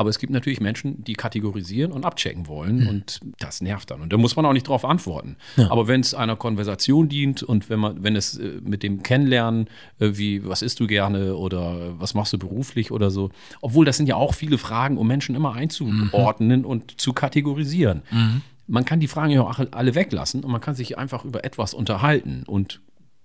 Aber es gibt natürlich Menschen, die kategorisieren und abchecken wollen und das nervt dann. Und da muss man auch nicht drauf antworten. Ja. Aber wenn es einer Konversation dient und wenn man, wenn es äh, mit dem Kennenlernen, äh, wie, was isst du gerne oder was machst du beruflich oder so, obwohl das sind ja auch viele Fragen, um Menschen immer einzuordnen und zu kategorisieren. Man kann die Fragen ja auch alle weglassen und man kann sich einfach über etwas unterhalten und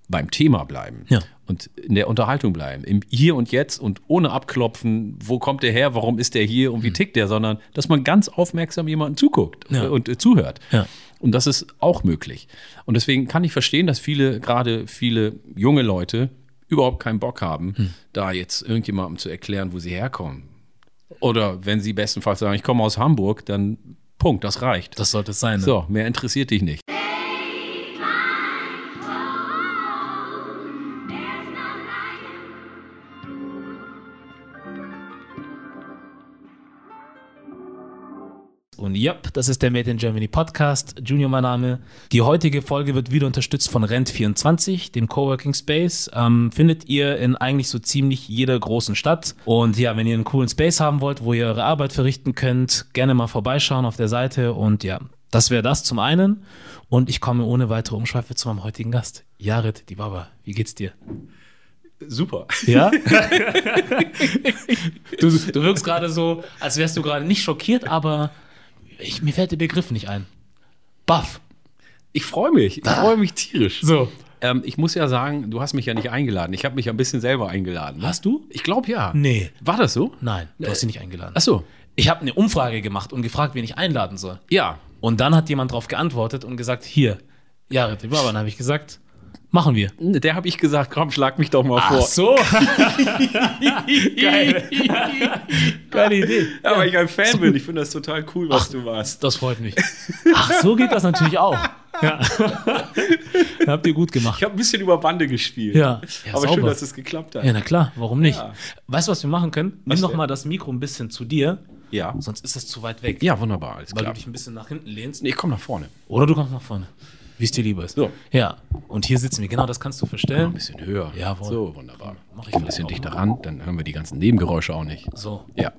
beim Thema bleiben Ja. und in der Unterhaltung bleiben, im Hier und Jetzt und ohne abklopfen, wo kommt der her, warum ist der hier und wie tickt der, sondern dass man ganz aufmerksam jemanden zuguckt Ja. und äh, zuhört. Ja. Und das ist auch möglich. Und deswegen kann ich verstehen, dass viele, gerade viele junge Leute, überhaupt keinen Bock haben, Hm. da jetzt irgendjemandem zu erklären, wo sie herkommen. Oder wenn sie bestenfalls sagen, ich komme aus Hamburg, dann Punkt, das reicht. Das sollte es sein. Ne? so, mehr interessiert dich nicht. Und ja, das ist der Made in Germany Podcast. Junior, mein Name. Die heutige Folge wird wieder unterstützt von Rent24, dem Coworking Space. Ähm, findet ihr in eigentlich so ziemlich jeder großen Stadt. Und ja, wenn ihr einen coolen Space haben wollt, wo ihr eure Arbeit verrichten könnt, gerne mal vorbeischauen auf der Seite. Und ja, das wäre das zum einen. Und ich komme ohne weitere Umschweife zu meinem heutigen Gast. Jared, die Baba, wie geht's dir? Super. Ja? du, du wirkst gerade so, als wärst du gerade nicht schockiert, aber ich, mir fällt der Begriff nicht ein. Buff. Ich freue mich. Ich freue mich tierisch. So. Ähm, ich muss ja sagen, du hast mich ja nicht eingeladen. Ich habe mich ja ein bisschen selber eingeladen. ne? Hast du? Ich glaube ja. Nee. War das so? Nein, du hast sie nicht eingeladen. Ach so. Ich habe eine Umfrage gemacht und gefragt, wen ich einladen soll. Ja. Und dann hat jemand darauf geantwortet und gesagt, hier, Jared, Baba, dann habe ich gesagt, machen wir. Der habe ich gesagt, komm, schlag mich doch mal vor. so. Geil. Geile Idee. Ja, weil ich ein Fan bin. Ich finde das total cool, was du warst. Das freut mich. Ach, so geht das natürlich auch. Ja. Habt ihr gut gemacht. Ich habe ein bisschen über Bande gespielt. Ja. Ja, Aber schön, sauber. dass es geklappt hat. Ja, na klar, warum nicht? Ja. Weißt du, was wir machen können? Nimm Was doch denn? mal das Mikro ein bisschen zu dir, Ja. sonst ist das zu weit weg. Ja, wunderbar. Alles Weil klar. du dich ein bisschen nach hinten lehnst. Nee, ich komme nach vorne. Oder du kommst nach vorne. Wie es dir lieber ist. So. Ja. Und hier sitzen wir. Genau, das kannst du Ein verstellen. bisschen höher. Jawohl. So, wunderbar. Mach ich Ein bisschen dichter ran, dann hören wir die ganzen Nebengeräusche auch nicht. So. Ja.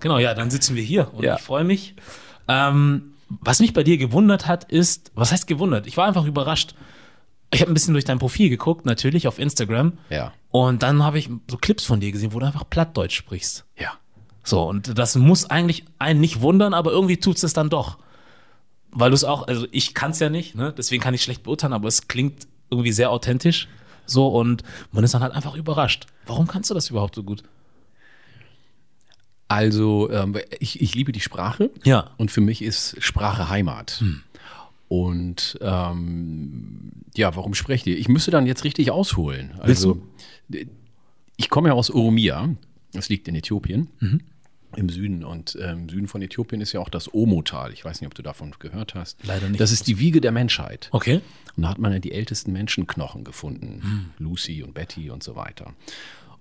Genau, ja, dann sitzen wir hier und Ja. ich freue mich. Ähm, was mich bei dir gewundert hat, ist, was heißt gewundert? Ich war einfach überrascht. Ich habe ein bisschen durch dein Profil geguckt, natürlich auf Instagram. Ja. Und dann habe ich so Clips von dir gesehen, wo du einfach Plattdeutsch sprichst. Ja. So, und das muss eigentlich einen nicht wundern, aber irgendwie tut es dann doch. Weil du es auch, also ich kann es ja nicht, ne? deswegen kann ich schlecht beurteilen, aber es klingt irgendwie sehr authentisch. So, und man ist dann halt einfach überrascht. Warum kannst du das überhaupt so gut? Also, ähm, ich, ich liebe die Sprache. Ja. Und für mich ist Sprache Heimat. Und ähm, ja, warum spreche ich? Ich müsste dann jetzt richtig ausholen. Also, ich komme ja aus Oromia. Das liegt in Äthiopien. Im Süden. Und ähm, im Süden von Äthiopien ist ja auch das Omo-Tal. Ich weiß nicht, ob du davon gehört hast. Leider nicht. Das ist die Wiege der Menschheit. Okay. Und da hat man ja die ältesten Menschenknochen gefunden. Lucy und Betty und so weiter.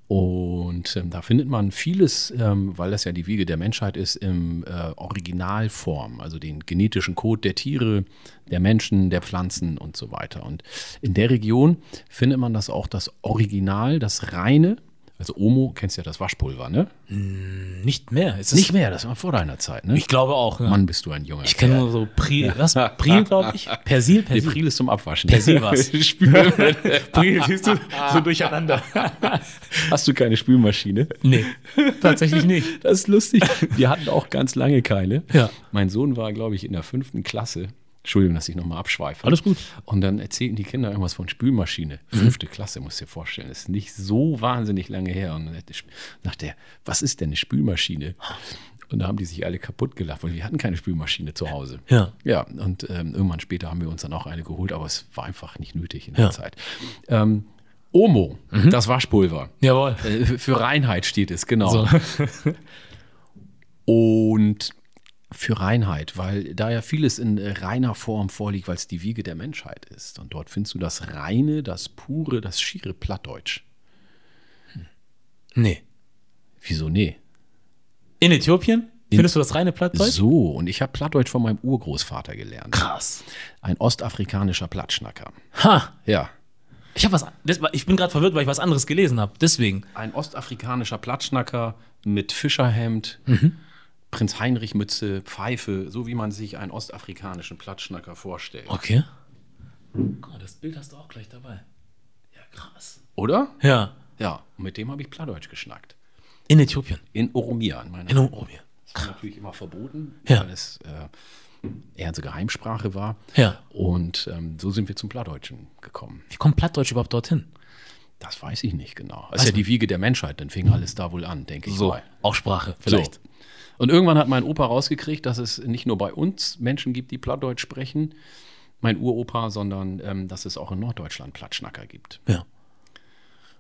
Und ähm, da findet man vieles, ähm, weil das ja die Wiege der Menschheit ist, im äh, Originalform, also den genetischen Code der Tiere, der Menschen, der Pflanzen und so weiter. Und in der Region findet man das auch das Original, das reine, also Omo, kennst ja das Waschpulver, ne? Nicht mehr. Ist Nicht mehr, das war vor deiner Zeit, ne? Ich glaube auch. Ja. Mann, bist du ein Junger. ich kenne nur so Pri, was? Pril, glaube ich. Persil, Persil. Pril ist zum Abwaschen. Persil. Spül- Pril, siehst du, so durcheinander. Hast du keine Spülmaschine? nee, tatsächlich nicht. Das ist lustig. Wir hatten auch ganz lange keine. Ja. Mein Sohn war, glaube ich, in der fünften Klasse. Entschuldigung, dass ich nochmal abschweife. Alles gut. Und dann erzählten die Kinder irgendwas von Spülmaschine. Fünfte Klasse, musst du dir vorstellen. Das ist nicht so wahnsinnig lange her. Und dann nach der, was ist denn eine Spülmaschine? Und da haben die sich alle kaputt gelacht, weil wir hatten keine Spülmaschine zu Hause. Ja. Ja, und ähm, irgendwann später haben wir uns dann auch eine geholt, aber es war einfach nicht nötig in der Ja. Zeit. Ähm, Omo, das Waschpulver. Jawohl. Äh, Für Reinheit steht es, genau. So. Und für Reinheit, weil da ja vieles in äh, reiner Form vorliegt, weil es die Wiege der Menschheit ist. Und dort findest du das reine, das pure, das schiere Plattdeutsch. Nee. Wieso nee? In Äthiopien? Findest du das reine Plattdeutsch? So, und ich habe Plattdeutsch von meinem Urgroßvater gelernt. Krass. Ein ostafrikanischer Plattschnacker. Ha. Ja. Ich was. Ich bin gerade verwirrt, weil ich was anderes gelesen habe. Deswegen. Ein ostafrikanischer Plattschnacker mit Fischerhemd. Prinz Heinrich Mütze, Pfeife, so wie man sich einen ostafrikanischen Plattschnacker vorstellt. Okay. Guck mal, das Bild hast du auch gleich dabei. Ja, krass. Oder? Ja. Ja, und mit dem habe ich Plattdeutsch geschnackt. In Äthiopien. In Oromia. In meiner In Oromia. Das war natürlich immer verboten, Ja. weil es äh, eher eine Geheimsprache war. Ja. Und ähm, so sind wir zum Plattdeutschen gekommen. Wie kommt Plattdeutsch überhaupt dorthin? Das weiß ich nicht genau. Das ist ja die Wiege der Menschheit, dann fing alles da wohl an, denke ich So, mal. auch Sprache vielleicht. So. Und irgendwann hat mein Opa rausgekriegt, dass es nicht nur bei uns Menschen gibt, die Plattdeutsch sprechen, mein Uropa, sondern ähm, dass es auch in Norddeutschland Plattschnacker gibt. Ja.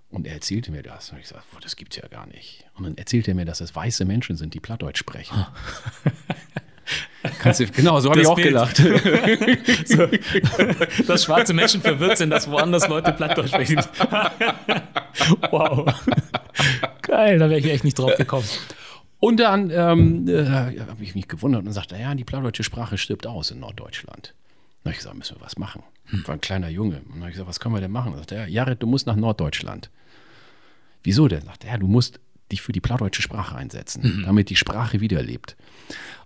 Und er erzählte mir das. Und ich sagte, boah, das gibt's ja gar nicht. Und dann erzählte er mir, dass es weiße Menschen sind, die Plattdeutsch sprechen. Kannst du, genau, so habe ich auch Bild. gelacht. Dass schwarze Menschen verwirrt sind, dass woanders Leute Plattdeutsch sprechen. wow. Geil, da wäre ich echt nicht drauf gekommen. Und dann ähm, äh, habe ich mich gewundert und sagte, ja, die plattdeutsche Sprache stirbt aus in Norddeutschland. Dann habe ich gesagt, müssen wir was machen. War ein kleiner Junge. Und dann habe ich gesagt, was können wir denn machen? Dann sagte er, Jared, du musst nach Norddeutschland. Wieso denn? Sagte er, ja, du musst dich für die plattdeutsche Sprache einsetzen, damit die Sprache wiederlebt.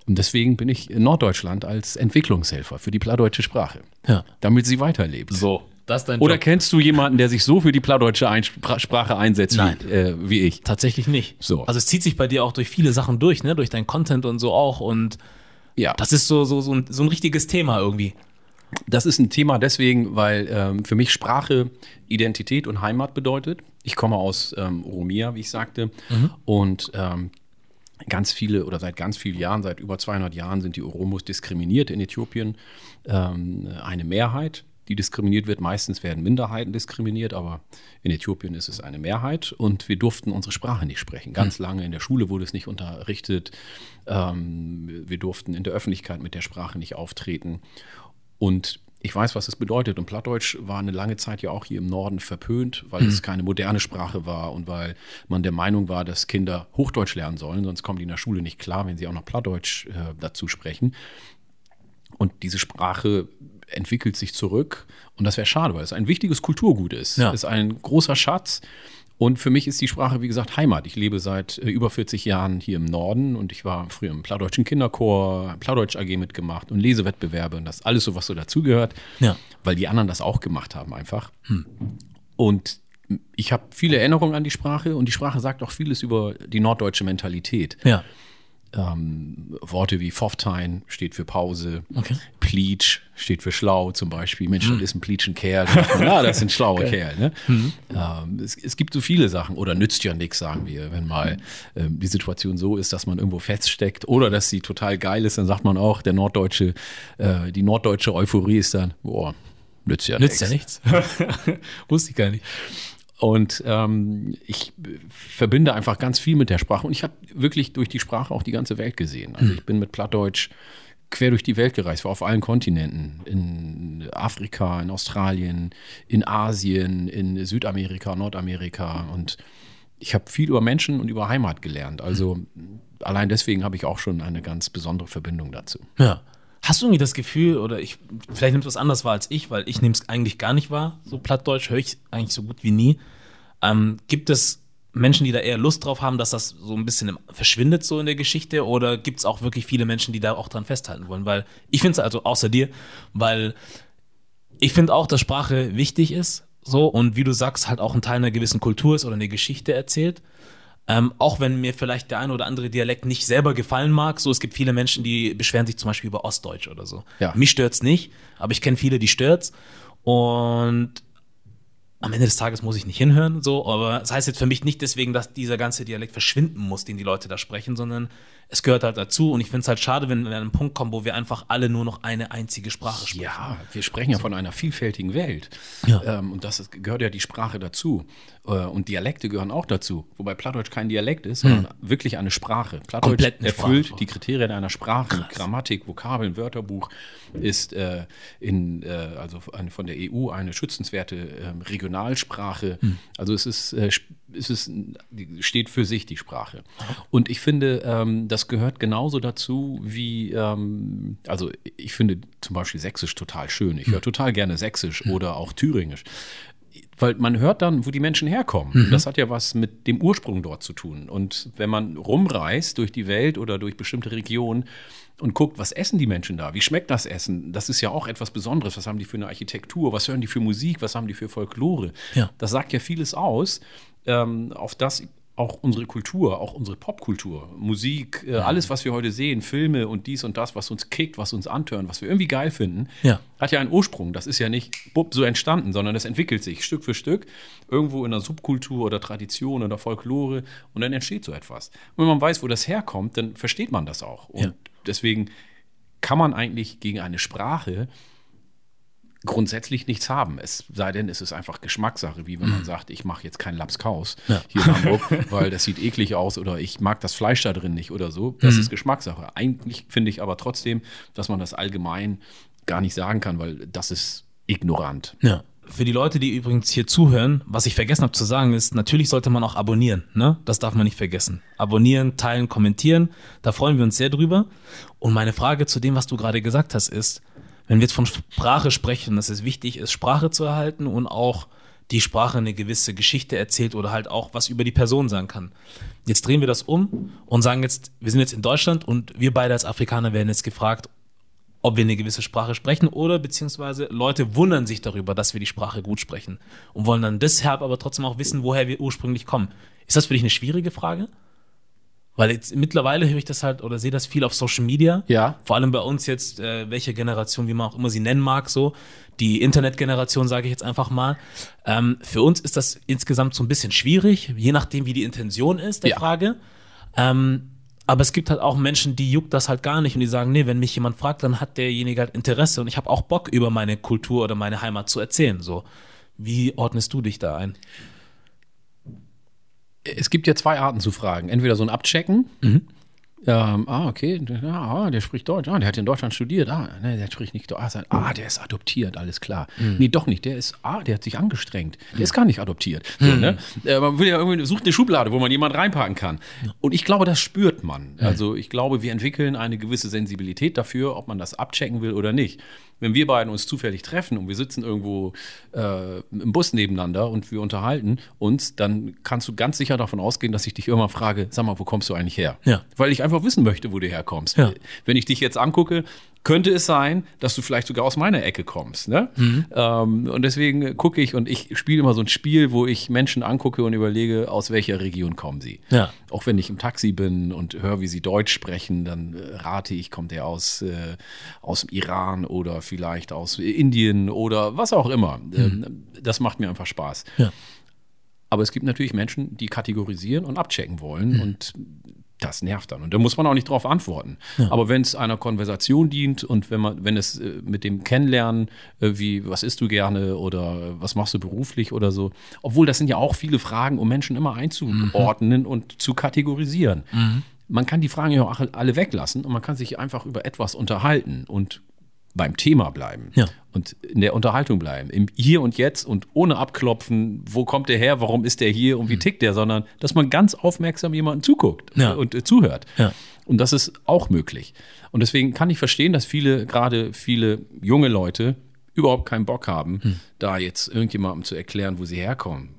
Und deswegen bin ich in Norddeutschland als Entwicklungshelfer für die plattdeutsche Sprache, Ja. damit sie weiterlebt. So, das ist dein Oder Job. kennst du jemanden, der sich so für die plattdeutsche Sprache einsetzt Nein. Wie, äh, wie ich? Tatsächlich nicht. So. Also es zieht sich bei dir auch durch viele Sachen durch, ne? Durch dein Content und so auch. Und Ja. das ist so, so, so, ein, so ein richtiges Thema irgendwie. Das ist ein Thema deswegen, weil ähm, für mich Sprache Identität und Heimat bedeutet. Ich komme aus ähm, Oromia, wie ich sagte, und ähm, ganz viele oder seit ganz vielen Jahren, seit über 200 Jahren sind die Oromos diskriminiert in Äthiopien. Ähm, eine Mehrheit, die diskriminiert wird. Meistens werden Minderheiten diskriminiert, aber in Äthiopien ist es eine Mehrheit und wir durften unsere Sprache nicht sprechen. Ganz lange in der Schule wurde es nicht unterrichtet. Ähm, wir durften in der Öffentlichkeit mit der Sprache nicht auftreten. Und ich weiß, was es bedeutet. Und Plattdeutsch war eine lange Zeit ja auch hier im Norden verpönt, weil es keine moderne Sprache war und weil man der Meinung war, dass Kinder Hochdeutsch lernen sollen, sonst kommen die in der Schule nicht klar, wenn sie auch noch Plattdeutsch äh, dazu sprechen. Und diese Sprache entwickelt sich zurück. Und das wäre schade, weil es ein wichtiges Kulturgut ist. Ja. Es ist ein großer Schatz. Und für mich ist die Sprache, wie gesagt, Heimat. Ich lebe seit äh, über 40 Jahren hier im Norden und ich war früher im Plattdeutschen Kinderchor, Plattdeutsch AG mitgemacht und Lesewettbewerbe und das alles so, was so dazugehört, Ja. weil die anderen das auch gemacht haben einfach. Und ich habe viele Erinnerungen an die Sprache und die Sprache sagt auch vieles über die norddeutsche Mentalität. Ja. Ähm, Worte wie Pfofftein steht für Pause, Okay. Pleatsch steht für schlau zum Beispiel. Mensch, das ist ein Pleatsch ein Kerl. Ja, das sind schlaue Kerl. Ne? Ähm, es, es gibt so viele Sachen. Oder nützt ja nichts, sagen wir, wenn mal ähm, die Situation so ist, dass man irgendwo feststeckt oder dass sie total geil ist, dann sagt man auch, der norddeutsche, äh, die norddeutsche Euphorie ist dann, boah, nützt ja Nützt ja nichts. nichts. Wusste ich gar nicht. Und ähm, ich verbinde einfach ganz viel mit der Sprache. Und ich habe wirklich durch die Sprache auch die ganze Welt gesehen. Also ich bin mit Plattdeutsch quer durch die Welt gereist, war auf allen Kontinenten. In Afrika, in Australien, in Asien, in Südamerika, Nordamerika. Und ich habe viel über Menschen und über Heimat gelernt. Also allein deswegen habe ich auch schon eine ganz besondere Verbindung dazu. Ja. Hast du irgendwie das Gefühl, oder ich, vielleicht nimmst du es anders wahr als ich, weil ich nehme es eigentlich gar nicht wahr, so Plattdeutsch höre ich eigentlich so gut wie nie. Ähm, gibt es Menschen, die da eher Lust drauf haben, dass das so ein bisschen verschwindet so in der Geschichte, oder gibt es auch wirklich viele Menschen, die da auch dran festhalten wollen? Weil ich finde es also außer dir, weil ich finde auch, dass Sprache wichtig ist, so und wie du sagst, halt auch ein Teil einer gewissen Kultur ist oder eine Geschichte erzählt. Ähm, auch wenn mir vielleicht der ein oder andere Dialekt nicht selber gefallen mag, so es gibt viele Menschen, die beschweren sich zum Beispiel über Ostdeutsch oder so. Ja. Mich stört's nicht, aber ich kenne viele, die stört's. Und am Ende des Tages muss ich nicht hinhören, so, aber das heißt jetzt für mich nicht deswegen, dass dieser ganze Dialekt verschwinden muss, den die Leute da sprechen, sondern es gehört halt dazu und ich finde es halt schade, wenn wir an einen Punkt kommen, wo wir einfach alle nur noch eine einzige Sprache sprechen. Ja, wir sprechen ja von einer vielfältigen Welt. Ja. Ähm, und das ist, gehört ja die Sprache dazu. Äh, und Dialekte gehören auch dazu. Wobei Plattdeutsch kein Dialekt ist, sondern wirklich eine Sprache. Plattdeutsch Hm. Komplett erfüllt Sprache. die Kriterien einer Sprache. mit Grammatik, Vokabeln, Wörterbuch ist äh, in, äh, also eine, von der EU eine schützenswerte ähm, Regionalsprache. Hm. Also es ist, es ist, die steht für sich, die Sprache. Und ich finde, ähm, das gehört genauso dazu wie, ähm, also ich finde zum Beispiel Sächsisch total schön. Ich höre total gerne Sächsisch oder auch Thüringisch. weil man hört dann, wo die Menschen herkommen. Mhm. Das hat ja was mit dem Ursprung dort zu tun. Und wenn man rumreist durch die Welt oder durch bestimmte Regionen und guckt, was essen die Menschen da? Wie schmeckt das Essen? Das ist ja auch etwas Besonderes. Was haben die für eine Architektur? Was hören die für Musik? Was haben die für Folklore? Ja. Das sagt ja vieles aus, ähm, auf das auch unsere Kultur, auch unsere Popkultur, Musik, äh, alles, was wir heute sehen, Filme und dies und das, was uns kickt, was uns antören, was wir irgendwie geil finden, ja. hat ja einen Ursprung. Das ist ja nicht bupp, so entstanden, sondern es entwickelt sich Stück für Stück irgendwo in einer Subkultur oder Tradition oder Folklore und dann entsteht so etwas. Und wenn man weiß, wo das herkommt, dann versteht man das auch. Und ja. deswegen kann man eigentlich gegen eine Sprache grundsätzlich nichts haben. Es sei denn, es ist einfach Geschmackssache, wie wenn man mhm. sagt, ich mache jetzt kein Lapskaus ja. hier in Hamburg, weil das sieht eklig aus oder ich mag das Fleisch da drin nicht oder so. Das mhm. ist Geschmackssache. Eigentlich finde ich aber trotzdem, dass man das allgemein gar nicht sagen kann, weil das ist ignorant. Ja. Für die Leute, die übrigens hier zuhören, was ich vergessen habe zu sagen, ist, natürlich sollte man auch abonnieren. Ne? Das darf man nicht vergessen. Abonnieren, teilen, kommentieren. Da freuen wir uns sehr drüber. Und meine Frage zu dem, was du gerade gesagt hast, ist, wenn wir jetzt von Sprache sprechen, dass es wichtig ist, Sprache zu erhalten und auch die Sprache eine gewisse Geschichte erzählt oder halt auch was über die Person sagen kann. Jetzt drehen wir das um und sagen jetzt, wir sind jetzt in Deutschland und wir beide als Afrikaner werden jetzt gefragt, ob wir eine gewisse Sprache sprechen oder beziehungsweise Leute wundern sich darüber, dass wir die Sprache gut sprechen und wollen dann deshalb aber trotzdem auch wissen, woher wir ursprünglich kommen. Ist das für dich eine schwierige Frage? Weil jetzt mittlerweile höre ich das halt oder sehe das viel auf Social Media. Ja. Vor allem bei uns jetzt, äh, welche Generation, wie man auch immer sie nennen mag, so. Die Internetgeneration, sage ich jetzt einfach mal. Ähm, für uns ist das insgesamt so ein bisschen schwierig, je nachdem, wie die Intention ist, der ja. Frage. Ähm, aber es gibt halt auch Menschen, die juckt das halt gar nicht und die sagen, nee, wenn mich jemand fragt, dann hat derjenige halt Interesse und ich habe auch Bock, über meine Kultur oder meine Heimat zu erzählen. So. Wie ordnest du dich da ein? Es gibt ja zwei Arten zu fragen. Entweder so ein Abchecken. Mhm. Ähm, ah, okay, ah, der spricht Deutsch. Ah, der hat in Deutschland studiert. Ah, ne, der spricht nicht Deutsch. Ah, der ist adoptiert, alles klar. Mhm. Nee, doch nicht. Der ist, ah, der hat sich angestrengt. Der mhm. ist gar nicht adoptiert. So, mhm. ne? äh, man will ja irgendwie, sucht eine Schublade, wo man jemanden reinpacken kann. Und ich glaube, das spürt man. Also ich glaube, wir entwickeln eine gewisse Sensibilität dafür, ob man das abchecken will oder nicht wenn wir beiden uns zufällig treffen und wir sitzen irgendwo äh, im Bus nebeneinander und wir unterhalten uns, dann kannst du ganz sicher davon ausgehen, dass ich dich immer frage, sag mal, wo kommst du eigentlich her? Ja. Weil ich einfach wissen möchte, wo du herkommst. Ja. Wenn ich dich jetzt angucke, könnte es sein, dass du vielleicht sogar aus meiner Ecke kommst. Ne? Mhm. Ähm, und deswegen gucke ich und ich spiele immer so ein Spiel, wo ich Menschen angucke und überlege, aus welcher Region kommen sie. Ja. Auch wenn ich im Taxi bin und höre, wie sie Deutsch sprechen, dann rate ich, kommt er aus, äh, aus dem Iran oder vielleicht aus Indien oder was auch immer. Mhm. Ähm, das macht mir einfach Spaß. Ja. Aber es gibt natürlich Menschen, die kategorisieren und abchecken wollen. Mhm. Und das nervt dann. Und da muss man auch nicht drauf antworten. Ja. Aber wenn es einer Konversation dient und wenn man, wenn es äh, mit dem Kennenlernen, äh, wie, was isst du gerne oder was machst du beruflich oder so, obwohl das sind ja auch viele Fragen, um Menschen immer einzuordnen mhm. und zu kategorisieren. Mhm. Man kann die Fragen ja auch alle weglassen und man kann sich einfach über etwas unterhalten und beim Thema bleiben ja. und in der Unterhaltung bleiben, im Hier und Jetzt und ohne abklopfen, wo kommt der her, warum ist der hier und wie hm. tickt der, sondern dass man ganz aufmerksam jemanden zuguckt ja. und äh, zuhört. Ja. Und das ist auch möglich. Und deswegen kann ich verstehen, dass viele, gerade viele junge Leute, überhaupt keinen Bock haben, hm. da jetzt irgendjemandem zu erklären, wo sie herkommen.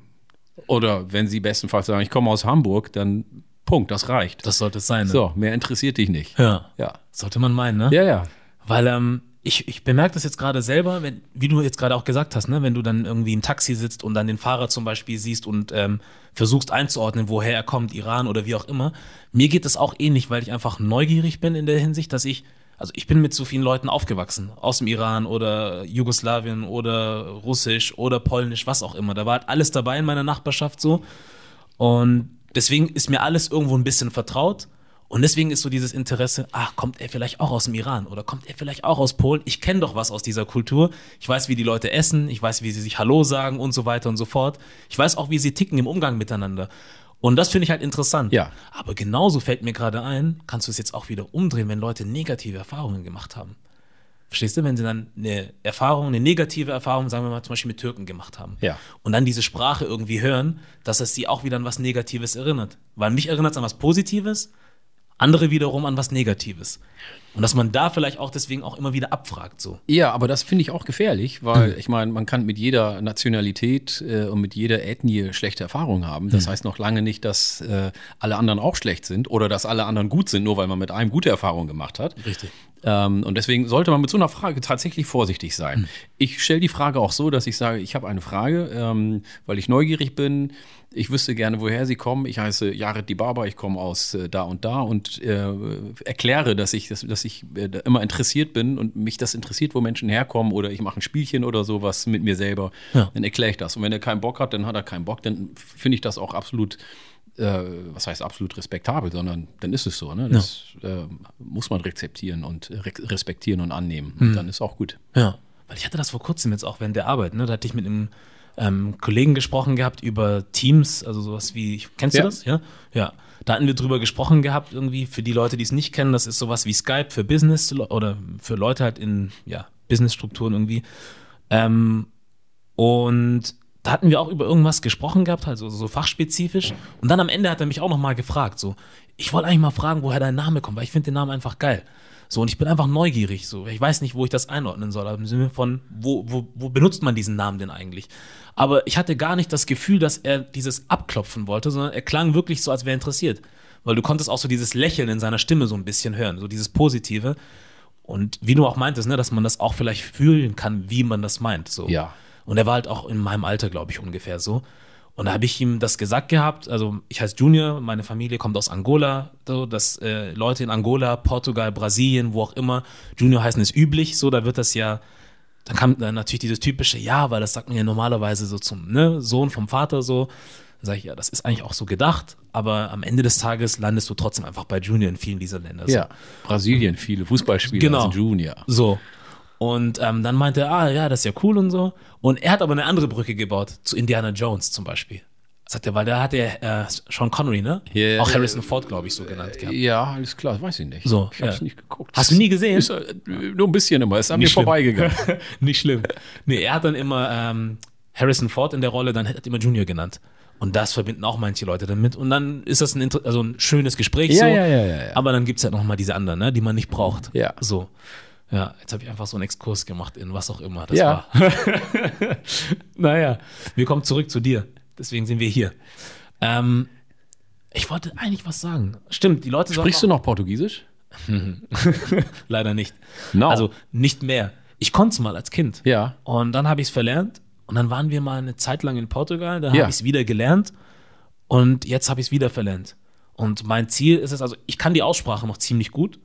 Oder wenn sie bestenfalls sagen, ich komme aus Hamburg, dann Punkt, das reicht. Das sollte es sein. Ne? So, mehr interessiert dich nicht. Ja. ja. Sollte man meinen, ne? Ja, ja. Weil ähm, ich, ich bemerke das jetzt gerade selber, wenn, wie du jetzt gerade auch gesagt hast, ne, wenn du dann irgendwie im Taxi sitzt und dann den Fahrer zum Beispiel siehst und ähm, versuchst einzuordnen, woher er kommt, Iran oder wie auch immer. Mir geht das auch ähnlich, weil ich einfach neugierig bin in der Hinsicht, dass ich, also ich bin mit so vielen Leuten aufgewachsen, aus dem Iran oder Jugoslawien oder Russisch oder Polnisch, was auch immer. Da war halt alles dabei in meiner Nachbarschaft so. Und deswegen ist mir alles irgendwo ein bisschen vertraut. Und deswegen ist so dieses Interesse, ach, kommt er vielleicht auch aus dem Iran oder kommt er vielleicht auch aus Polen? Ich kenne doch was aus dieser Kultur. Ich weiß, wie die Leute essen, ich weiß, wie sie sich Hallo sagen und so weiter und so fort. Ich weiß auch, wie sie ticken im Umgang miteinander. Und das finde ich halt interessant. Ja. Aber genauso fällt mir gerade ein, kannst du es jetzt auch wieder umdrehen, wenn Leute negative Erfahrungen gemacht haben. Verstehst du, wenn sie dann eine Erfahrung, eine negative Erfahrung, sagen wir mal zum Beispiel mit Türken gemacht haben. Ja. Und dann diese Sprache irgendwie hören, dass es sie auch wieder an was Negatives erinnert. Weil mich erinnert es an was Positives, andere wiederum an was Negatives. Und dass man da vielleicht auch deswegen auch immer wieder abfragt. So. Ja, aber das finde ich auch gefährlich, weil ich meine, man kann mit jeder Nationalität äh, und mit jeder Ethnie schlechte Erfahrungen haben. Das heißt noch lange nicht, dass äh, alle anderen auch schlecht sind oder dass alle anderen gut sind, nur weil man mit einem gute Erfahrungen gemacht hat. Richtig. Ähm, und deswegen sollte man mit so einer Frage tatsächlich vorsichtig sein. Ich stelle die Frage auch so, dass ich sage, ich habe eine Frage, ähm, weil ich neugierig bin. Ich wüsste gerne, woher Sie kommen. Ich heiße Jared Dibaba, ich komme aus äh, da und da und äh, erkläre, dass ich, dass, dass ich äh, immer interessiert bin und mich das interessiert, wo Menschen herkommen oder ich mache ein Spielchen oder sowas mit mir selber. Ja. Dann erkläre ich das. Und wenn er keinen Bock hat, dann hat er keinen Bock. Dann finde ich das auch absolut äh, was heißt absolut respektabel, sondern dann ist es so. Ne? Das äh, muss man rezeptieren und re respektieren und annehmen. Und dann ist auch gut. Ja, weil ich hatte das vor kurzem jetzt auch während der Arbeit, ne? Da hatte ich mit einem ähm, Kollegen gesprochen gehabt über Teams, also sowas wie, kennst du Ja. das? Ja. Ja. Da hatten wir drüber gesprochen gehabt, irgendwie, für die Leute, die es nicht kennen, das ist sowas wie Skype für Business oder für Leute halt in ja, Businessstrukturen irgendwie. Ähm, und da hatten wir auch über irgendwas gesprochen gehabt, also so fachspezifisch. Und dann am Ende hat er mich auch nochmal gefragt, so, ich wollte eigentlich mal fragen, woher dein Name kommt, weil ich finde den Namen einfach geil. So, und ich bin einfach neugierig, so. Ich weiß nicht, wo ich das einordnen soll, im Sinne von, wo, wo, wo benutzt man diesen Namen denn eigentlich? Aber ich hatte gar nicht das Gefühl, dass er dieses abklopfen wollte, sondern er klang wirklich so, als wäre er interessiert. Weil du konntest auch so dieses Lächeln in seiner Stimme so ein bisschen hören, so dieses Positive. Und wie du auch meintest, ne, dass man das auch vielleicht fühlen kann, wie man das meint. So. Ja. Und er war halt auch in meinem Alter, glaube ich, ungefähr so. Und da habe ich ihm das gesagt gehabt. Also ich heiße Junior, meine Familie kommt aus Angola, so, dass äh, Leute in Angola, Portugal, Brasilien, wo auch immer, Junior heißen ist üblich, so, da wird das ja, dann kam dann natürlich dieses typische, ja, weil das sagt man ja normalerweise so zum ne, Sohn vom Vater so. Dann sage ich, ja, das ist eigentlich auch so gedacht, aber am Ende des Tages landest du trotzdem einfach bei Junior in vielen dieser Länder. So. Ja. Brasilien, viele Fußballspieler Genau. sind Junior. So. Und ähm, dann meinte er, ah ja, das ist ja cool und so. Und er hat aber eine andere Brücke gebaut, zu Indiana Jones zum Beispiel. Sagt er, weil da hat er äh, Sean Connery, ne? Ja, Auch Harrison Ford, glaube ich, so genannt gehabt. Ja, alles klar, weiß ich nicht. So, ich habe es ja. nicht geguckt. Hast du nie gesehen? Ist, äh, nur ein bisschen immer, ist an mir Nicht schlimm. vorbeigegangen. Nicht schlimm. Nee, er hat dann immer ähm, Harrison Ford in der Rolle, dann hat er immer Junior genannt. Und das verbinden auch manche Leute damit. Und dann ist das ein, also ein schönes Gespräch Ja, so. ja, ja, ja, ja. Aber dann gibt es halt noch mal diese anderen, ne, die man nicht braucht. Ja. So. Ja, jetzt habe ich einfach so einen Exkurs gemacht in was auch immer das Ja. war. naja, wir kommen zurück zu dir. Deswegen sind wir hier. Ähm, ich wollte eigentlich was sagen. Stimmt, die Leute Sprichst du noch Portugiesisch? Leider nicht. No. Also nicht mehr. Ich konnte es mal als Kind. Ja. Und dann habe ich es verlernt. Und dann waren wir mal eine Zeit lang in Portugal. Da Ja. habe ich es wieder gelernt. Und jetzt habe ich es wieder verlernt. Und mein Ziel ist es, also ich kann die Aussprache noch ziemlich gut.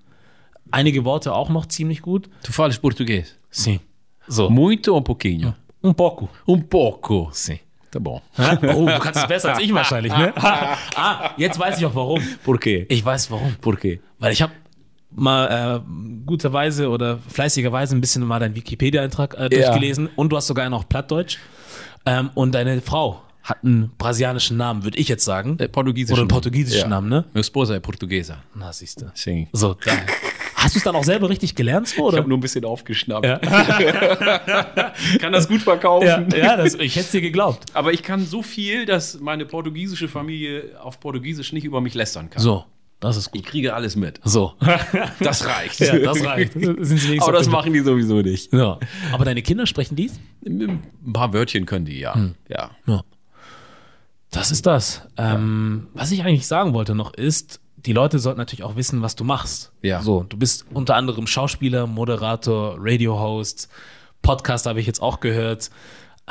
Einige Worte auch noch ziemlich gut. Tu falas português? Sim. So. Muito ou um pouquinho? Un pouco. Um pouco. Sim. Tá bom. Oh, du kannst es besser als ich wahrscheinlich, ne? ah, jetzt weiß ich auch warum. Por quê? Ich weiß warum. Por quê? Weil ich habe mal äh, guterweise oder fleißigerweise ein bisschen mal deinen Wikipedia-Eintrag äh, durchgelesen und du hast sogar noch Plattdeutsch. Ähm, und deine Frau hat einen brasilianischen Namen, würde ich jetzt sagen. Äh, portugiesischen Oder einen portugiesischen Ja. Namen, ne? Meu esposa é portuguesa. Na, siehst du. Sim. So, da. Hast du es dann auch selber richtig gelernt, so, Ich oder? habe nur ein bisschen aufgeschnappt. Ja. Kann das gut verkaufen. ja, ja das, ich hätte es dir geglaubt. Aber ich kann so viel, dass meine portugiesische Familie auf Portugiesisch nicht über mich lästern kann. So, das ist Ich gut. kriege alles mit. So. Das reicht. ja, das reicht. Aber das machen die sowieso nicht. Ja. Aber deine Kinder sprechen dies? Ein paar Wörtchen können die, ja. Ja. Ja. Das ist das. Ähm, Was ich eigentlich sagen wollte noch ist, die Leute sollten natürlich auch wissen, was du machst. Ja. So, du bist unter anderem Schauspieler, Moderator, Radio-Host, Podcast habe ich jetzt auch gehört.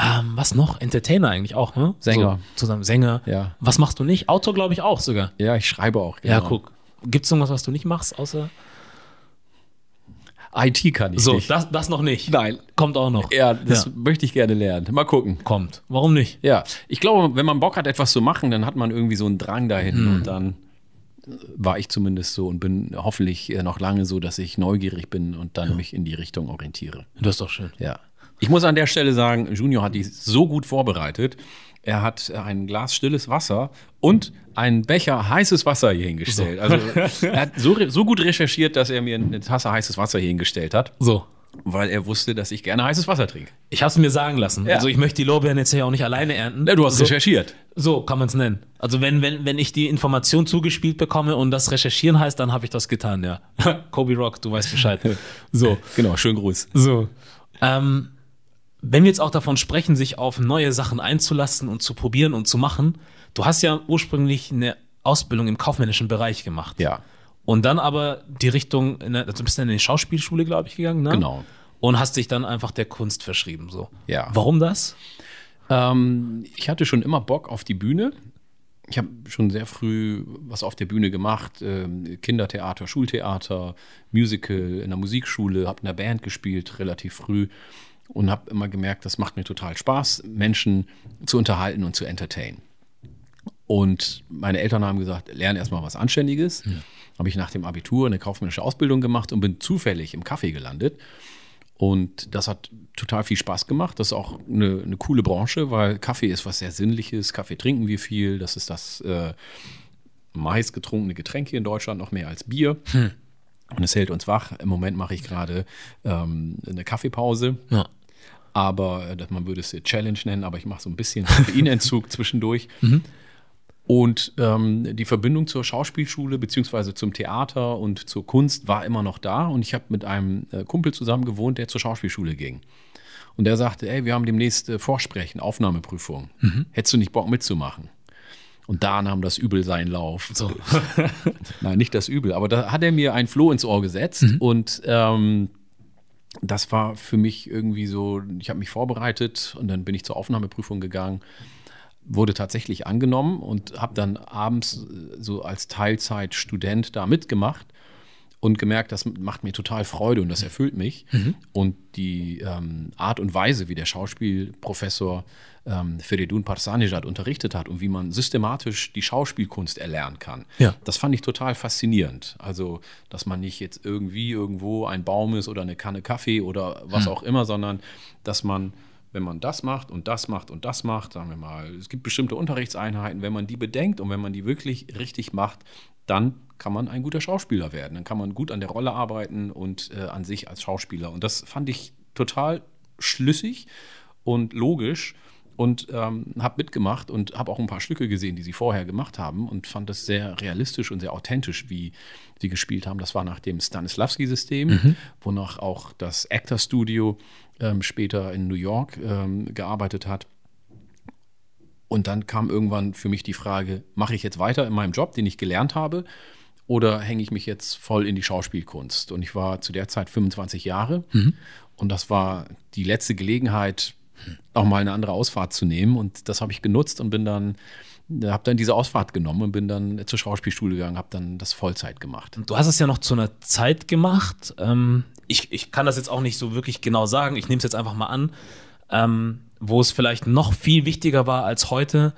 Ähm, was noch? Entertainer eigentlich auch, ne? Sänger. So, zusammen Sänger. Ja. Was machst du nicht? Autor glaube ich auch sogar. Ja, ich schreibe auch. Ja, genau. guck. Gibt es irgendwas, was du nicht machst, außer. IT kann ich So, nicht. das, das noch nicht. Nein. Kommt auch noch. Ja, das Ja. möchte ich gerne lernen. Mal gucken. Kommt. Warum nicht? Ja, ich glaube, wenn man Bock hat, etwas zu machen, dann hat man irgendwie so einen Drang dahin und dann war ich zumindest so und bin hoffentlich äh, noch lange so, dass ich neugierig bin und dann mich in die Richtung orientiere. Das ist doch schön. Ja. Ich muss an der Stelle sagen, Junior hat die so gut vorbereitet. Er hat ein Glas stilles Wasser und einen Becher heißes Wasser hier hingestellt. Also er hat so, so gut recherchiert, dass er mir eine Tasse heißes Wasser hier hingestellt hat. So. Weil er wusste, dass ich gerne heißes Wasser trinke. Ich habe es mir sagen lassen. Ja. Also ich möchte die Lorbeeren jetzt ja auch nicht alleine ernten. Ja, du hast so, recherchiert. so kann man es nennen. Also wenn, wenn, wenn ich die Information zugespielt bekomme und das recherchieren heißt, dann habe ich das getan, ja. Kobe Rock, du weißt Bescheid. So. Genau, schönen Gruß. So. Ähm, wenn wir jetzt auch davon sprechen, sich auf neue Sachen einzulassen und zu probieren und zu machen, du hast ja ursprünglich eine Ausbildung im kaufmännischen Bereich gemacht. Ja, Und dann aber die Richtung, der, also du bist dann in die Schauspielschule, glaube ich, gegangen, ne? Genau. Und hast dich dann einfach der Kunst verschrieben, so. Ja. Warum das? Ähm, ich hatte schon immer Bock auf die Bühne. Ich habe schon sehr früh was auf der Bühne gemacht. Ähm, Kindertheater, Schultheater, Musical in der Musikschule, habe in der Band gespielt, relativ früh. Und habe immer gemerkt, das macht mir total Spaß, Menschen zu unterhalten und zu entertainen. Und meine Eltern haben gesagt, lerne erstmal was Anständiges. Habe ich nach dem Abitur eine kaufmännische Ausbildung gemacht und bin zufällig im Kaffee gelandet. Und das hat total viel Spaß gemacht. Das ist auch eine, eine coole Branche, weil Kaffee ist was sehr Sinnliches. Kaffee trinken wir viel. Das ist das äh, meist getrunkene Getränk hier in Deutschland, noch mehr als Bier. Und es hält uns wach. Im Moment mache ich gerade ähm, eine Kaffeepause. Ja. Aber äh, man würde es Challenge nennen, aber ich mache so ein bisschen Koffeinentzug zwischendurch. Und ähm, die Verbindung zur Schauspielschule beziehungsweise zum Theater und zur Kunst war immer noch da. Und ich habe mit einem äh, Kumpel zusammen gewohnt, der zur Schauspielschule ging. Und der sagte, ey, wir haben demnächst äh, Vorsprechen, Aufnahmeprüfung. Hättest du nicht Bock mitzumachen? Und da nahm das Übel seinen Lauf. So. Nein, nicht das Übel, aber da hat er mir ein Floh ins Ohr gesetzt und ähm, das war für mich irgendwie so, ich habe mich vorbereitet und dann bin ich zur Aufnahmeprüfung gegangen, wurde tatsächlich angenommen und habe dann abends äh, so als Teilzeitstudent da mitgemacht und gemerkt, das macht mir total Freude und das erfüllt mich. Und die ähm, Art und Weise, wie der Schauspielprofessor ähm, Feridun Parsanijad unterrichtet hat und wie man systematisch die Schauspielkunst erlernen kann, Ja. das fand ich total faszinierend. Also, dass man nicht jetzt irgendwie irgendwo ein Baum ist oder eine Kanne Kaffee oder was auch immer, sondern dass man, wenn man das macht und das macht und das macht, sagen wir mal, es gibt bestimmte Unterrichtseinheiten, wenn man die bedenkt und wenn man die wirklich richtig macht, dann kann man ein guter Schauspieler werden. Dann kann man gut an der Rolle arbeiten und äh, an sich als Schauspieler. Und das fand ich total schlüssig und logisch und ähm, habe mitgemacht und habe auch ein paar Stücke gesehen, die sie vorher gemacht haben und fand das sehr realistisch und sehr authentisch, wie sie gespielt haben. Das war nach dem Stanislavski-System, wonach auch das Actor Studio ähm, später in New York ähm, gearbeitet hat. Und dann kam irgendwann für mich die Frage, mache ich jetzt weiter in meinem Job, den ich gelernt habe, oder hänge ich mich jetzt voll in die Schauspielkunst? Und ich war zu der Zeit 25 Jahre und das war die letzte Gelegenheit, auch mal eine andere Ausfahrt zu nehmen. Und das habe ich genutzt und bin dann, habe dann diese Ausfahrt genommen und bin dann zur Schauspielschule gegangen, habe dann das Vollzeit gemacht. Du hast es ja noch zu einer Zeit gemacht. Ähm, ich, ich kann das jetzt auch nicht so wirklich genau sagen. Ich nehme es jetzt einfach mal an, ähm, wo es vielleicht noch viel wichtiger war als heute,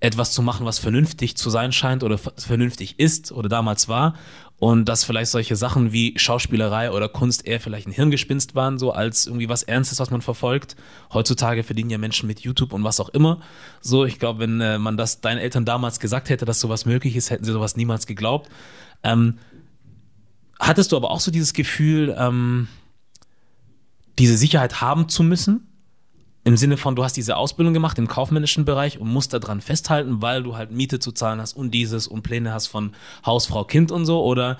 etwas zu machen, was vernünftig zu sein scheint oder vernünftig ist oder damals war. Und dass vielleicht solche Sachen wie Schauspielerei oder Kunst eher vielleicht ein Hirngespinst waren, so als irgendwie was Ernstes, was man verfolgt. Heutzutage verdienen ja Menschen mit YouTube und was auch immer. So, ich glaube, wenn äh, man das deinen Eltern damals gesagt hätte, dass sowas möglich ist, hätten sie sowas niemals geglaubt. Ähm, Hattest du aber auch so dieses Gefühl, ähm, diese Sicherheit haben zu müssen? Im Sinne von, du hast diese Ausbildung gemacht im kaufmännischen Bereich und musst daran festhalten, weil du halt Miete zu zahlen hast und dieses und Pläne hast von Haus, Frau, Kind und so? Oder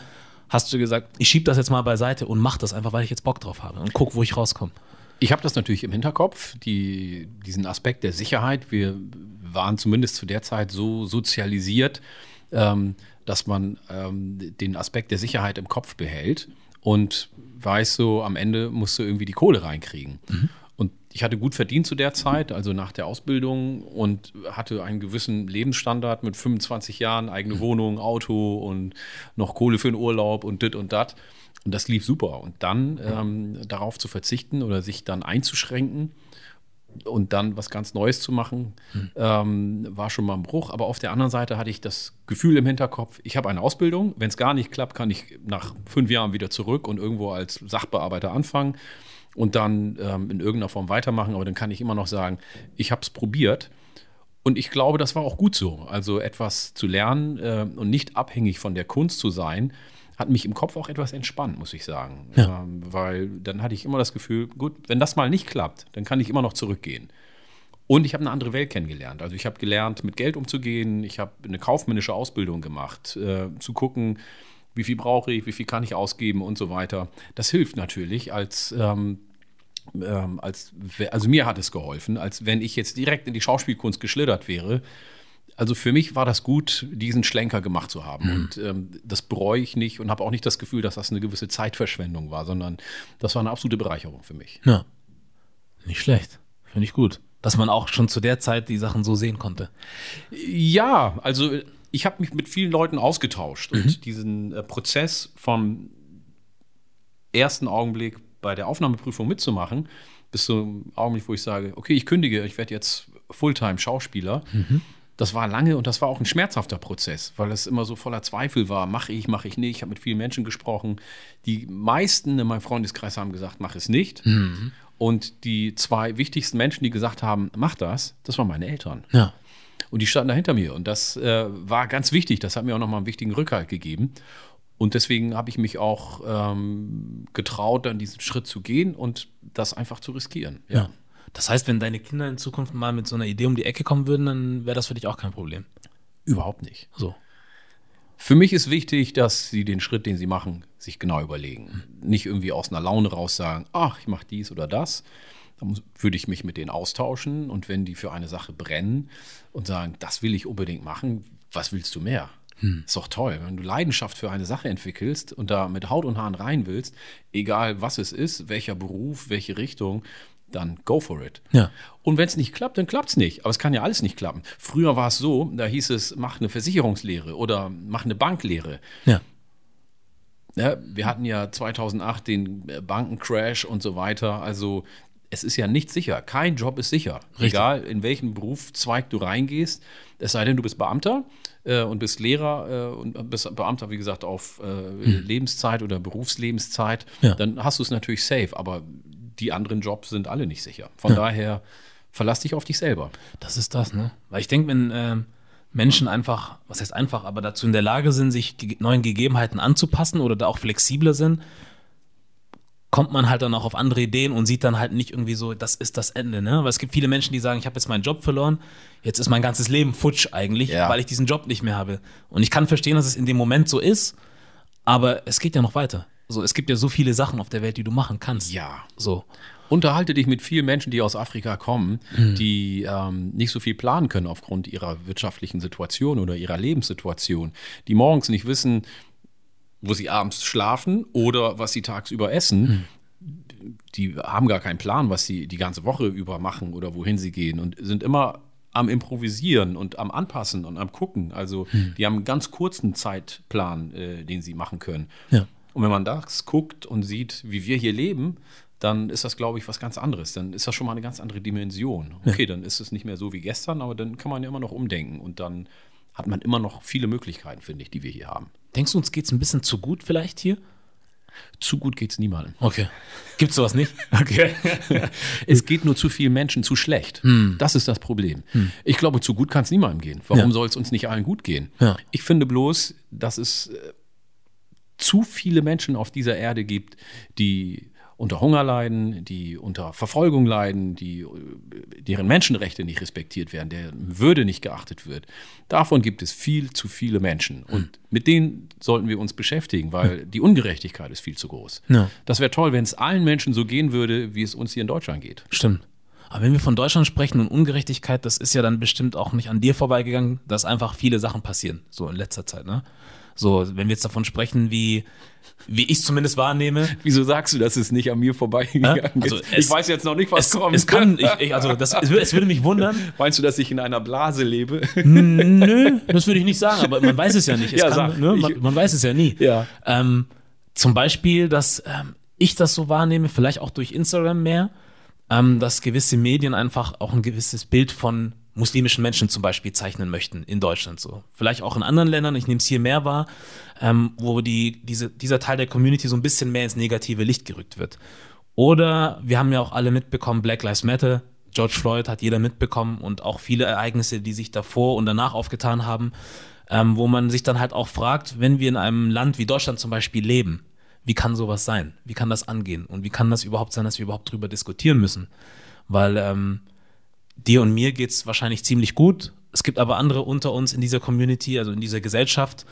hast du gesagt, ich schieb das jetzt mal beiseite und mach das einfach, weil ich jetzt Bock drauf habe und guck, wo ich rauskomme? Ich habe das natürlich im Hinterkopf, die, diesen Aspekt der Sicherheit. Wir waren zumindest zu der Zeit so sozialisiert, ähm, dass man ähm, den Aspekt der Sicherheit im Kopf behält und weiß so, am Ende musst du irgendwie die Kohle reinkriegen. Und ich hatte gut verdient zu der Zeit, also nach der Ausbildung und hatte einen gewissen Lebensstandard mit 25 Jahren, eigene Wohnung, Auto und noch Kohle für den Urlaub und dit und dat. Und das lief super. Und dann ähm, darauf zu verzichten oder sich dann einzuschränken und dann was ganz Neues zu machen, ähm, war schon mal ein Bruch. Aber auf der anderen Seite hatte ich das Gefühl im Hinterkopf, ich habe eine Ausbildung. Wenn es gar nicht klappt, kann ich nach fünf Jahren wieder zurück und irgendwo als Sachbearbeiter anfangen und dann ähm, in irgendeiner Form weitermachen. Aber dann kann ich immer noch sagen, ich habe es probiert. Und ich glaube, das war auch gut so. Also etwas zu lernen äh, und nicht abhängig von der Kunst zu sein, hat mich im Kopf auch etwas entspannt, muss ich sagen. Ja. Ähm, weil dann hatte ich immer das Gefühl, gut, wenn das mal nicht klappt, dann kann ich immer noch zurückgehen. Und ich habe eine andere Welt kennengelernt. Also ich habe gelernt, mit Geld umzugehen. Ich habe eine kaufmännische Ausbildung gemacht, äh, zu gucken, wie viel brauche ich, wie viel kann ich ausgeben und so weiter. Das hilft natürlich als ähm, ähm, als, also mir hat es geholfen, als wenn ich jetzt direkt in die Schauspielkunst geschlittert wäre. Also für mich war das gut, diesen Schlenker gemacht zu haben. Und ähm, das bereue ich nicht und habe auch nicht das Gefühl, dass das eine gewisse Zeitverschwendung war, sondern das war eine absolute Bereicherung für mich. Ja. Nicht schlecht. Finde ich gut. Dass man auch schon zu der Zeit die Sachen so sehen konnte. Ja, also ich habe mich mit vielen Leuten ausgetauscht und diesen äh, Prozess vom ersten Augenblick bei der Aufnahmeprüfung mitzumachen, bis zum Augenblick, wo ich sage, okay, ich kündige, ich werde jetzt Fulltime Schauspieler. Das war lange und das war auch ein schmerzhafter Prozess, weil es immer so voller Zweifel war. Mache ich, mache ich nicht. Ich habe mit vielen Menschen gesprochen. Die meisten in meinem Freundeskreis haben gesagt, mach es nicht. Und die zwei wichtigsten Menschen, die gesagt haben, mach das, das waren meine Eltern. Ja. Und die standen da hinter mir. Und das äh, war ganz wichtig. Das hat mir auch nochmal einen wichtigen Rückhalt gegeben. Und deswegen habe ich mich auch ähm, getraut, dann diesen Schritt zu gehen und das einfach zu riskieren. Ja. Das heißt, wenn deine Kinder in Zukunft mal mit so einer Idee um die Ecke kommen würden, dann wäre das für dich auch kein Problem. Überhaupt nicht. So. Für mich ist wichtig, dass sie den Schritt, den sie machen, sich genau überlegen. Nicht irgendwie aus einer Laune raus sagen, ach, ich mache dies oder das. Da muss, würde ich mich mit denen austauschen und wenn die für eine Sache brennen und sagen, das will ich unbedingt machen, was willst du mehr? Ist doch toll, wenn du Leidenschaft für eine Sache entwickelst und da mit Haut und Haaren rein willst, egal was es ist, welcher Beruf, welche Richtung, dann go for it. Ja. Und wenn es nicht klappt, dann klappt es nicht. Aber es kann ja alles nicht klappen. Früher war es so, da hieß es, mach eine Versicherungslehre oder mach eine Banklehre. Ja. Ja, wir hatten ja 2008 den äh, Bankencrash und so weiter. Also es ist ja nicht sicher. Kein Job ist sicher. Richtig. Egal, in welchen Berufszweig du reingehst. Es sei denn, du bist Beamter äh, und bist Lehrer äh, und bist Beamter, wie gesagt, auf äh, Lebenszeit oder Berufslebenszeit. Ja. Dann hast du es natürlich safe. Aber die anderen Jobs sind alle nicht sicher. Von daher verlass dich auf dich selber. Das ist das, ne? Weil ich denke, wenn ähm, Menschen einfach, was heißt einfach, aber dazu in der Lage sind, sich ge neuen Gegebenheiten anzupassen oder da auch flexibler sind, kommt man halt dann auch auf andere Ideen und sieht dann halt nicht irgendwie so, das ist das Ende, ne? Weil es gibt viele Menschen, die sagen, ich habe jetzt meinen Job verloren, jetzt ist mein ganzes Leben futsch eigentlich, Ja. weil ich diesen Job nicht mehr habe. Und ich kann verstehen, dass es in dem Moment so ist, aber es geht ja noch weiter. So, es gibt ja so viele Sachen auf der Welt, die du machen kannst. Ja. So. Unterhalte dich mit vielen Menschen, die aus Afrika kommen, die ähm, nicht so viel planen können aufgrund ihrer wirtschaftlichen Situation oder ihrer Lebenssituation, die morgens nicht wissen, wo sie abends schlafen oder was sie tagsüber essen. Die haben gar keinen Plan, was sie die ganze Woche über machen oder wohin sie gehen und sind immer am Improvisieren und am Anpassen und am Gucken. Also die haben einen ganz kurzen Zeitplan, äh, den sie machen können. Ja. Und wenn man das guckt und sieht, wie wir hier leben, dann ist das, glaube ich, was ganz anderes. Dann ist das schon mal eine ganz andere Dimension. Okay, dann ist es nicht mehr so wie gestern, aber dann kann man ja immer noch umdenken und dann hat man immer noch viele Möglichkeiten, finde ich, die wir hier haben. Denkst du, uns geht's ein bisschen zu gut vielleicht hier? Zu gut geht es niemandem. Okay. Gibt's sowas nicht? Okay. Es geht nur zu vielen Menschen zu schlecht. Das ist das Problem. Ich glaube, zu gut kann es niemandem gehen. Warum Ja. soll es uns nicht allen gut gehen? Ja. Ich finde bloß, dass es äh, zu viele Menschen auf dieser Erde gibt, die unter Hunger leiden, die unter Verfolgung leiden, die, deren Menschenrechte nicht respektiert werden, deren Würde nicht geachtet wird. Davon gibt es viel zu viele Menschen. Und mit denen sollten wir uns beschäftigen, weil die Ungerechtigkeit ist viel zu groß. Ja. Das wäre toll, wenn es allen Menschen so gehen würde, wie es uns hier in Deutschland geht. Stimmt. Aber wenn wir von Deutschland sprechen und Ungerechtigkeit, das ist ja dann bestimmt auch nicht an dir vorbeigegangen, dass einfach viele Sachen passieren, so in letzter Zeit, ne? So, wenn wir jetzt davon sprechen, wie, wie ich zumindest wahrnehme, Wieso sagst du, dass es nicht an mir vorbeigegangen? Also ist? ich weiß jetzt noch nicht, was es, kommt. es kann, ich, ich, also das, es, würde, es würde mich wundern. Meinst du, dass ich in einer Blase lebe? Nö, das würde ich nicht sagen, aber man weiß es ja nicht. Es Ja, kann, sag. ne, man, man weiß es ja nie. Ja. Ähm, zum Beispiel, dass ähm, ich das so wahrnehme, vielleicht auch durch Instagram mehr, ähm, dass gewisse Medien einfach auch ein gewisses Bild von muslimischen Menschen zum Beispiel zeichnen möchten in Deutschland so. Vielleicht auch in anderen Ländern, ich nehme es hier mehr wahr, ähm, wo die, diese, dieser Teil der Community so ein bisschen mehr ins negative Licht gerückt wird. Oder wir haben ja auch alle mitbekommen, Black Lives Matter, George Floyd hat jeder mitbekommen und auch viele Ereignisse, die sich davor und danach aufgetan haben. ähm, wo man sich dann halt auch fragt, wenn wir in einem Land wie Deutschland zum Beispiel leben, wie kann sowas sein? Wie kann das angehen? Und wie kann das überhaupt sein, dass wir überhaupt drüber diskutieren müssen? Weil ähm, dir und mir geht es wahrscheinlich ziemlich gut. Es gibt aber andere unter uns in dieser Community, also in dieser Gesellschaft,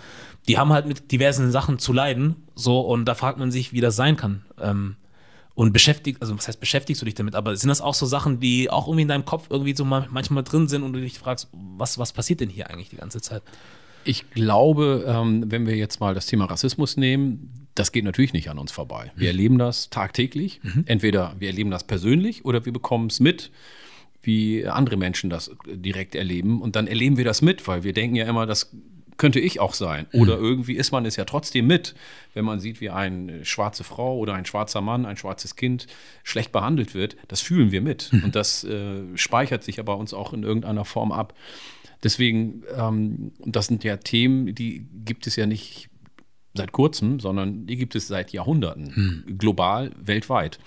die haben halt mit diversen Sachen zu leiden. So, und da fragt man sich, wie das sein kann. Ähm, und beschäftigt, also was heißt beschäftigst du dich damit? Aber sind das auch so Sachen, die auch irgendwie in deinem Kopf irgendwie so manchmal drin sind und du dich fragst, was, was passiert denn hier eigentlich die ganze Zeit? Ich glaube, ähm, wenn wir jetzt mal das Thema Rassismus nehmen, das geht natürlich nicht an uns vorbei. Wir mhm. erleben das tagtäglich. Mhm. Entweder wir erleben das persönlich oder wir bekommen es mit, wie andere Menschen das direkt erleben. Und dann erleben wir das mit, weil wir denken ja immer, das könnte ich auch sein. Oder mhm. irgendwie ist man es ja trotzdem mit, wenn man sieht, wie eine schwarze Frau oder ein schwarzer Mann, ein schwarzes Kind schlecht behandelt wird. Das fühlen wir mit. Mhm. Und das äh, speichert sich ja bei uns auch in irgendeiner Form ab. Deswegen, ähm, das sind ja Themen, die gibt es ja nicht seit kurzem, sondern die gibt es seit Jahrhunderten, hm. global, weltweit.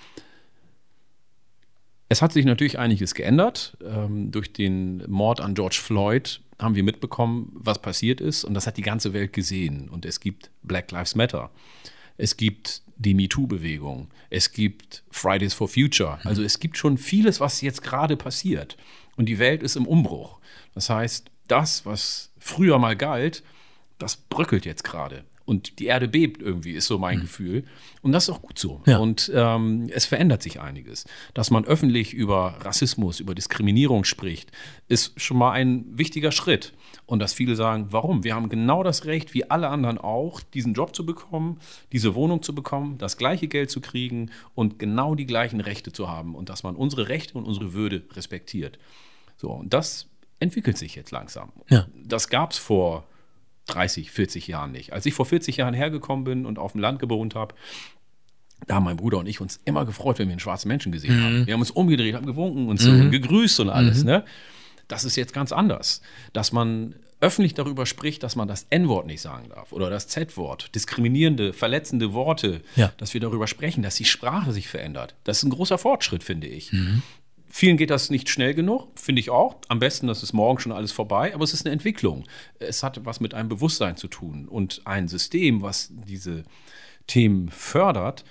Es hat sich natürlich einiges geändert. Ähm, durch den Mord an George Floyd haben wir mitbekommen, was passiert ist. Und das hat die ganze Welt gesehen. Und es gibt Black Lives Matter. Es gibt die MeToo-Bewegung. Es gibt Fridays for Future. Hm. Also es gibt schon vieles, was jetzt gerade passiert. Und die Welt ist im Umbruch. Das heißt, das, was früher mal galt, das bröckelt jetzt gerade. Und die Erde bebt irgendwie, ist so mein mhm. Gefühl. Und das ist auch gut so. Ja. Und ähm, es verändert sich einiges. Dass man öffentlich über Rassismus, über Diskriminierung spricht, ist schon mal ein wichtiger Schritt. Und dass viele sagen, warum? Wir haben genau das Recht, wie alle anderen auch, diesen Job zu bekommen, diese Wohnung zu bekommen, das gleiche Geld zu kriegen und genau die gleichen Rechte zu haben. Und dass man unsere Rechte und unsere Würde respektiert. So, und das entwickelt sich jetzt langsam. Ja. Das gab es vor 30, 40 Jahren nicht. Als ich vor 40 Jahren hergekommen bin und auf dem Land gewohnt habe, da haben mein Bruder und ich uns immer gefreut, wenn wir einen schwarzen Menschen gesehen mhm. haben. Wir haben uns umgedreht, haben gewunken und so mhm. und gegrüßt und alles. Mhm. Ne? Das ist jetzt ganz anders. Dass man öffentlich darüber spricht, dass man das N-Wort nicht sagen darf oder das Z-Wort, diskriminierende, verletzende Worte, ja. dass wir darüber sprechen, dass die Sprache sich verändert. Das ist ein großer Fortschritt, finde ich. Mhm. Vielen geht das nicht schnell genug, finde ich auch. Am besten, das ist morgen schon alles vorbei, aber es ist eine Entwicklung. Es hat was mit einem Bewusstsein zu tun und ein System, was diese Themen fördert,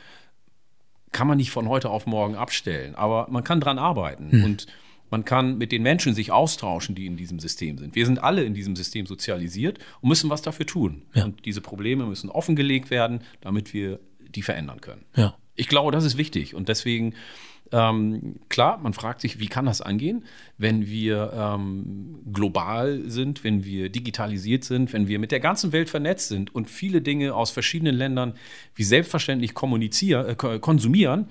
kann man nicht von heute auf morgen abstellen, aber man kann dran arbeiten hm. und man kann mit den Menschen sich austauschen, die in diesem System sind. Wir sind alle in diesem System sozialisiert und müssen was dafür tun. Ja. Und diese Probleme müssen offengelegt werden, damit wir die verändern können. Ja. Ich glaube, das ist wichtig und deswegen ähm, klar, man fragt sich, wie kann das angehen, wenn wir ähm, global sind, wenn wir digitalisiert sind, wenn wir mit der ganzen Welt vernetzt sind und viele Dinge aus verschiedenen Ländern wie selbstverständlich kommunizieren, äh, konsumieren.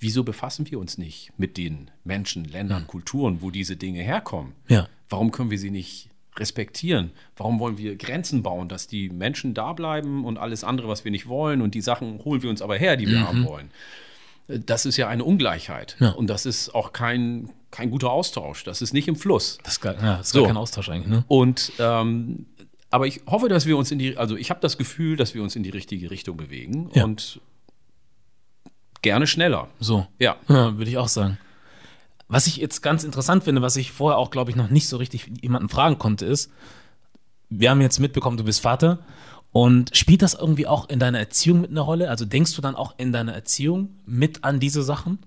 Wieso befassen wir uns nicht mit den Menschen, Ländern, mhm. Kulturen, wo diese Dinge herkommen? Ja. Warum können wir sie nicht respektieren? Warum wollen wir Grenzen bauen, dass die Menschen da bleiben und alles andere, was wir nicht wollen und die Sachen holen wir uns aber her, die wir mhm. haben wollen? Das ist ja eine Ungleichheit. Ja. Und das ist auch kein, kein guter Austausch. Das ist nicht im Fluss. Das ist gar, ja, das ist so. gar kein Austausch eigentlich. Ne? Und ähm, aber ich hoffe, dass wir uns in die, also ich habe das Gefühl, dass wir uns in die richtige Richtung bewegen ja. und gerne schneller. So. Ja. ja Würde ich auch sagen. Was ich jetzt ganz interessant finde, was ich vorher auch, glaube ich, noch nicht so richtig jemanden fragen konnte, ist, wir haben jetzt mitbekommen, du bist Vater und spielt das irgendwie auch in deiner Erziehung mit einer Rolle? Also denkst du dann auch in deiner Erziehung mit an diese Sachen?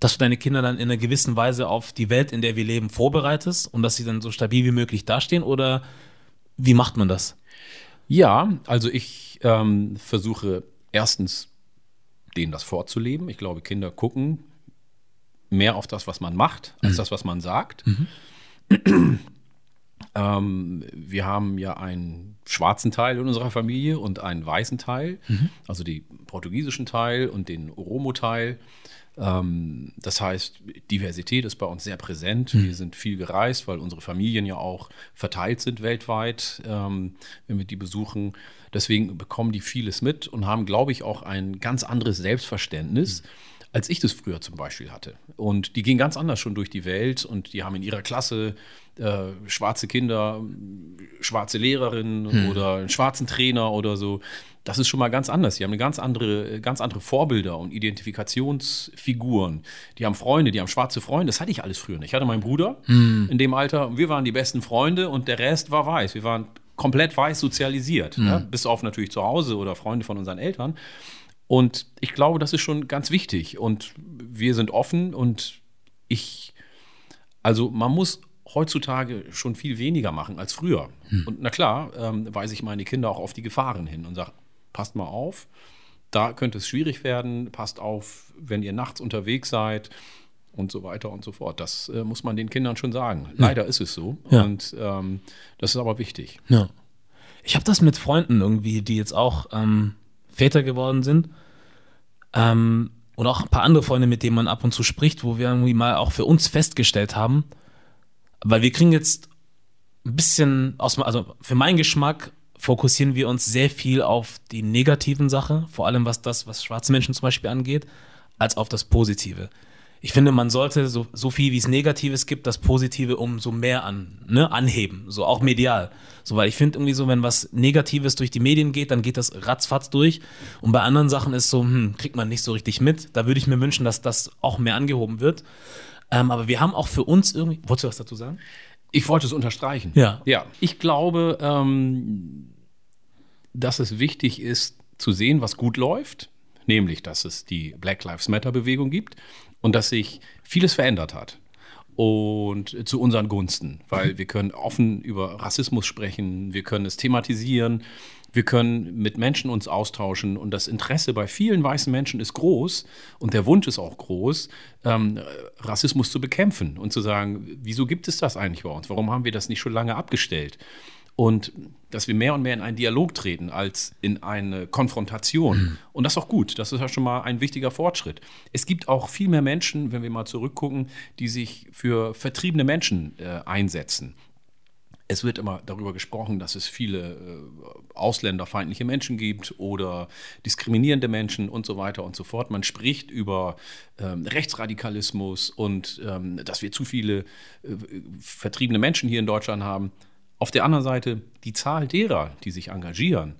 Dass du deine Kinder dann in einer gewissen Weise auf die Welt, in der wir leben, vorbereitest und dass sie dann so stabil wie möglich dastehen? Oder wie macht man das? Ja, also ich ähm, versuche erstens, denen das vorzuleben. Ich glaube, Kinder gucken mehr auf das, was man macht, als mhm. das, was man sagt. Mhm. Ähm, wir haben ja einen schwarzen Teil in unserer Familie und einen weißen Teil, mhm. also den portugiesischen Teil und den Oromo-Teil. Ähm, das heißt, Diversität ist bei uns sehr präsent. Mhm. Wir sind viel gereist, weil unsere Familien ja auch verteilt sind weltweit, ähm, wenn wir die besuchen. Deswegen bekommen die vieles mit und haben, glaube ich, auch ein ganz anderes Selbstverständnis. Mhm als ich das früher zum Beispiel hatte. Und die gehen ganz anders schon durch die Welt und die haben in ihrer Klasse äh, schwarze Kinder, schwarze Lehrerinnen hm. oder einen schwarzen Trainer oder so. Das ist schon mal ganz anders. Die haben eine ganz andere, ganz andere Vorbilder und Identifikationsfiguren. Die haben Freunde, die haben schwarze Freunde. Das hatte ich alles früher nicht. Ich hatte meinen Bruder hm. in dem Alter. Wir waren die besten Freunde und der Rest war weiß. Wir waren komplett weiß sozialisiert. Hm. Ne? Bis auf natürlich zu Hause oder Freunde von unseren Eltern. Und ich glaube, das ist schon ganz wichtig. Und wir sind offen und ich, also man muss heutzutage schon viel weniger machen als früher. Hm. Und na klar, ähm, weise ich meine Kinder auch auf die Gefahren hin und sage, passt mal auf, da könnte es schwierig werden, passt auf, wenn ihr nachts unterwegs seid und so weiter und so fort. Das äh, muss man den Kindern schon sagen. Ja. Leider ist es so. Ja. Und ähm, das ist aber wichtig. Ja. Ich habe das mit Freunden irgendwie, die jetzt auch ähm, Väter geworden sind. Ähm, und auch ein paar andere Freunde, mit denen man ab und zu spricht, wo wir irgendwie mal auch für uns festgestellt haben, weil wir kriegen jetzt ein bisschen aus, also für meinen Geschmack fokussieren wir uns sehr viel auf die negativen Sachen, vor allem was das, was schwarze Menschen zum Beispiel angeht, als auf das Positive. Ich finde, man sollte so, so viel wie es Negatives gibt, das Positive umso mehr an, ne, anheben, so auch medial. So, weil ich finde irgendwie so, wenn was Negatives durch die Medien geht, dann geht das ratzfatz durch. Und bei anderen Sachen ist so, hm, kriegt man nicht so richtig mit. Da würde ich mir wünschen, dass das auch mehr angehoben wird. Ähm, aber wir haben auch für uns irgendwie. Wolltest du was dazu sagen? Ich wollte es unterstreichen. Ja. Ja. Ich glaube, ähm, dass es wichtig ist, zu sehen, was gut läuft, nämlich, dass es die Black Lives Matter Bewegung gibt und dass sich vieles verändert hat. Und zu unseren Gunsten, weil wir können offen über Rassismus sprechen, wir können es thematisieren, wir können mit Menschen uns austauschen und das Interesse bei vielen weißen Menschen ist groß und der Wunsch ist auch groß, ähm, Rassismus zu bekämpfen und zu sagen, wieso gibt es das eigentlich bei uns? Warum haben wir das nicht schon lange abgestellt? Und dass wir mehr und mehr in einen Dialog treten als in eine Konfrontation. Mhm. Und das ist auch gut. Das ist ja schon mal ein wichtiger Fortschritt. Es gibt auch viel mehr Menschen, wenn wir mal zurückgucken, die sich für vertriebene Menschen äh, einsetzen. Es wird immer darüber gesprochen, dass es viele äh, ausländerfeindliche Menschen gibt oder diskriminierende Menschen und so weiter und so fort. Man spricht über ähm, Rechtsradikalismus und ähm, dass wir zu viele äh, vertriebene Menschen hier in Deutschland haben. Auf der anderen Seite die Zahl derer, die sich engagieren,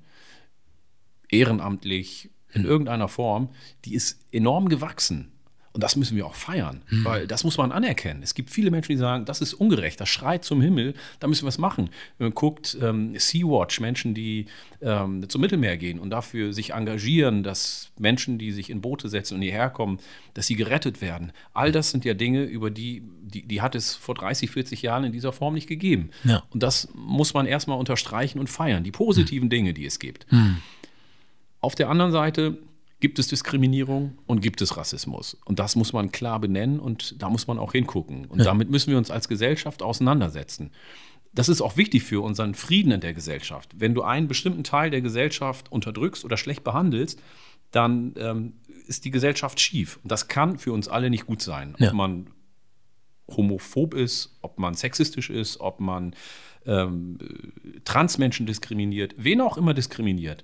ehrenamtlich in hm. irgendeiner Form, die ist enorm gewachsen. Und das müssen wir auch feiern, mhm. weil das muss man anerkennen. Es gibt viele Menschen, die sagen, das ist ungerecht, das schreit zum Himmel, da müssen wir was machen. Wenn man guckt, ähm, Sea-Watch, Menschen, die ähm, zum Mittelmeer gehen und dafür sich engagieren, dass Menschen, die sich in Boote setzen und hierher kommen, dass sie gerettet werden. All das sind ja Dinge, über die, die, die hat es vor 30, 40 Jahren in dieser Form nicht gegeben. Ja. Und das muss man erstmal unterstreichen und feiern, die positiven mhm. Dinge, die es gibt. Mhm. Auf der anderen Seite gibt es Diskriminierung und gibt es Rassismus. Und das muss man klar benennen und da muss man auch hingucken. Und ja. damit müssen wir uns als Gesellschaft auseinandersetzen. Das ist auch wichtig für unseren Frieden in der Gesellschaft. Wenn du einen bestimmten Teil der Gesellschaft unterdrückst oder schlecht behandelst, dann ähm, ist die Gesellschaft schief. Und das kann für uns alle nicht gut sein. Ja. Ob man homophob ist, ob man sexistisch ist, ob man ähm, Transmenschen diskriminiert, wen auch immer diskriminiert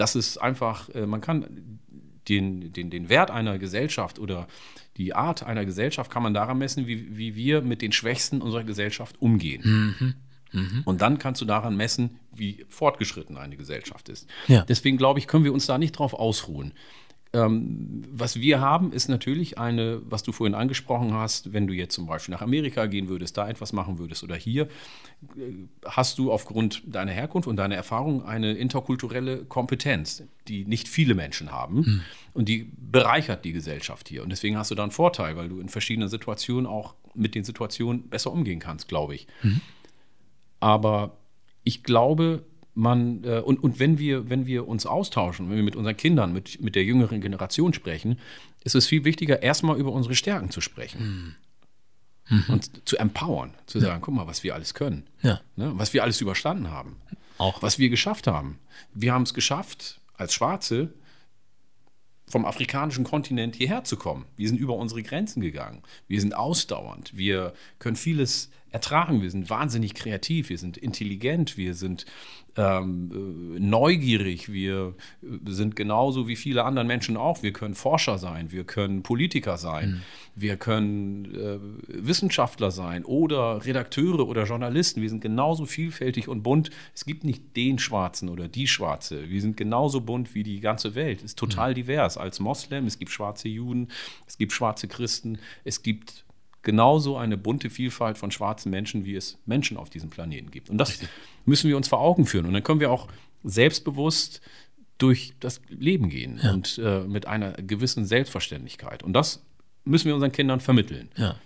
das ist einfach, äh, man kann den, den, den Wert einer Gesellschaft oder die Art einer Gesellschaft kann man daran messen, wie, wie wir mit den Schwächsten unserer Gesellschaft umgehen. Mhm. Mhm. Und dann kannst du daran messen, wie fortgeschritten eine Gesellschaft ist. Ja. Deswegen glaube ich, können wir uns da nicht drauf ausruhen. Ähm, was wir haben, ist natürlich eine, was du vorhin angesprochen hast, wenn du jetzt zum Beispiel nach Amerika gehen würdest, da etwas machen würdest oder hier, äh, hast du aufgrund deiner Herkunft und deiner Erfahrung eine interkulturelle Kompetenz, die nicht viele Menschen haben hm. und die bereichert die Gesellschaft hier. Und deswegen hast du da einen Vorteil, weil du in verschiedenen Situationen auch mit den Situationen besser umgehen kannst, glaube ich. Hm. Aber ich glaube, man, äh, und, und wenn wir, wenn wir uns austauschen, wenn wir mit unseren Kindern, mit, mit der jüngeren Generation sprechen, ist es viel wichtiger, erstmal über unsere Stärken zu sprechen. Mhm. Und zu empowern, zu sagen, guck mal, was wir alles können. Ja. Ne, was wir alles überstanden haben. Auch. Was wir geschafft haben. Wir haben es geschafft, als Schwarze vom afrikanischen Kontinent hierher zu kommen. Wir sind über unsere Grenzen gegangen. Wir sind ausdauernd. Wir können vieles ertragen. Wir sind wahnsinnig kreativ. Wir sind intelligent. Wir sind ähm, äh, neugierig. Wir äh, sind genauso wie viele andere Menschen auch. Wir können Forscher sein. Wir können Politiker sein. Wir können äh, Wissenschaftler sein oder Redakteure oder Journalisten. Wir sind genauso vielfältig und bunt. Es gibt nicht den Schwarzen oder die Schwarze. Wir sind genauso bunt wie die ganze Welt. Es ist total mhm. divers. Als Moslem, es gibt schwarze Juden, es gibt schwarze Christen, es gibt genauso eine bunte Vielfalt von schwarzen Menschen, wie es Menschen auf diesem Planeten gibt. Und das Richtig. müssen wir uns vor Augen führen. Und dann können wir auch selbstbewusst durch das Leben gehen ja. und äh, mit einer gewissen Selbstverständlichkeit. Und das müssen wir unseren Kindern vermitteln. Ja.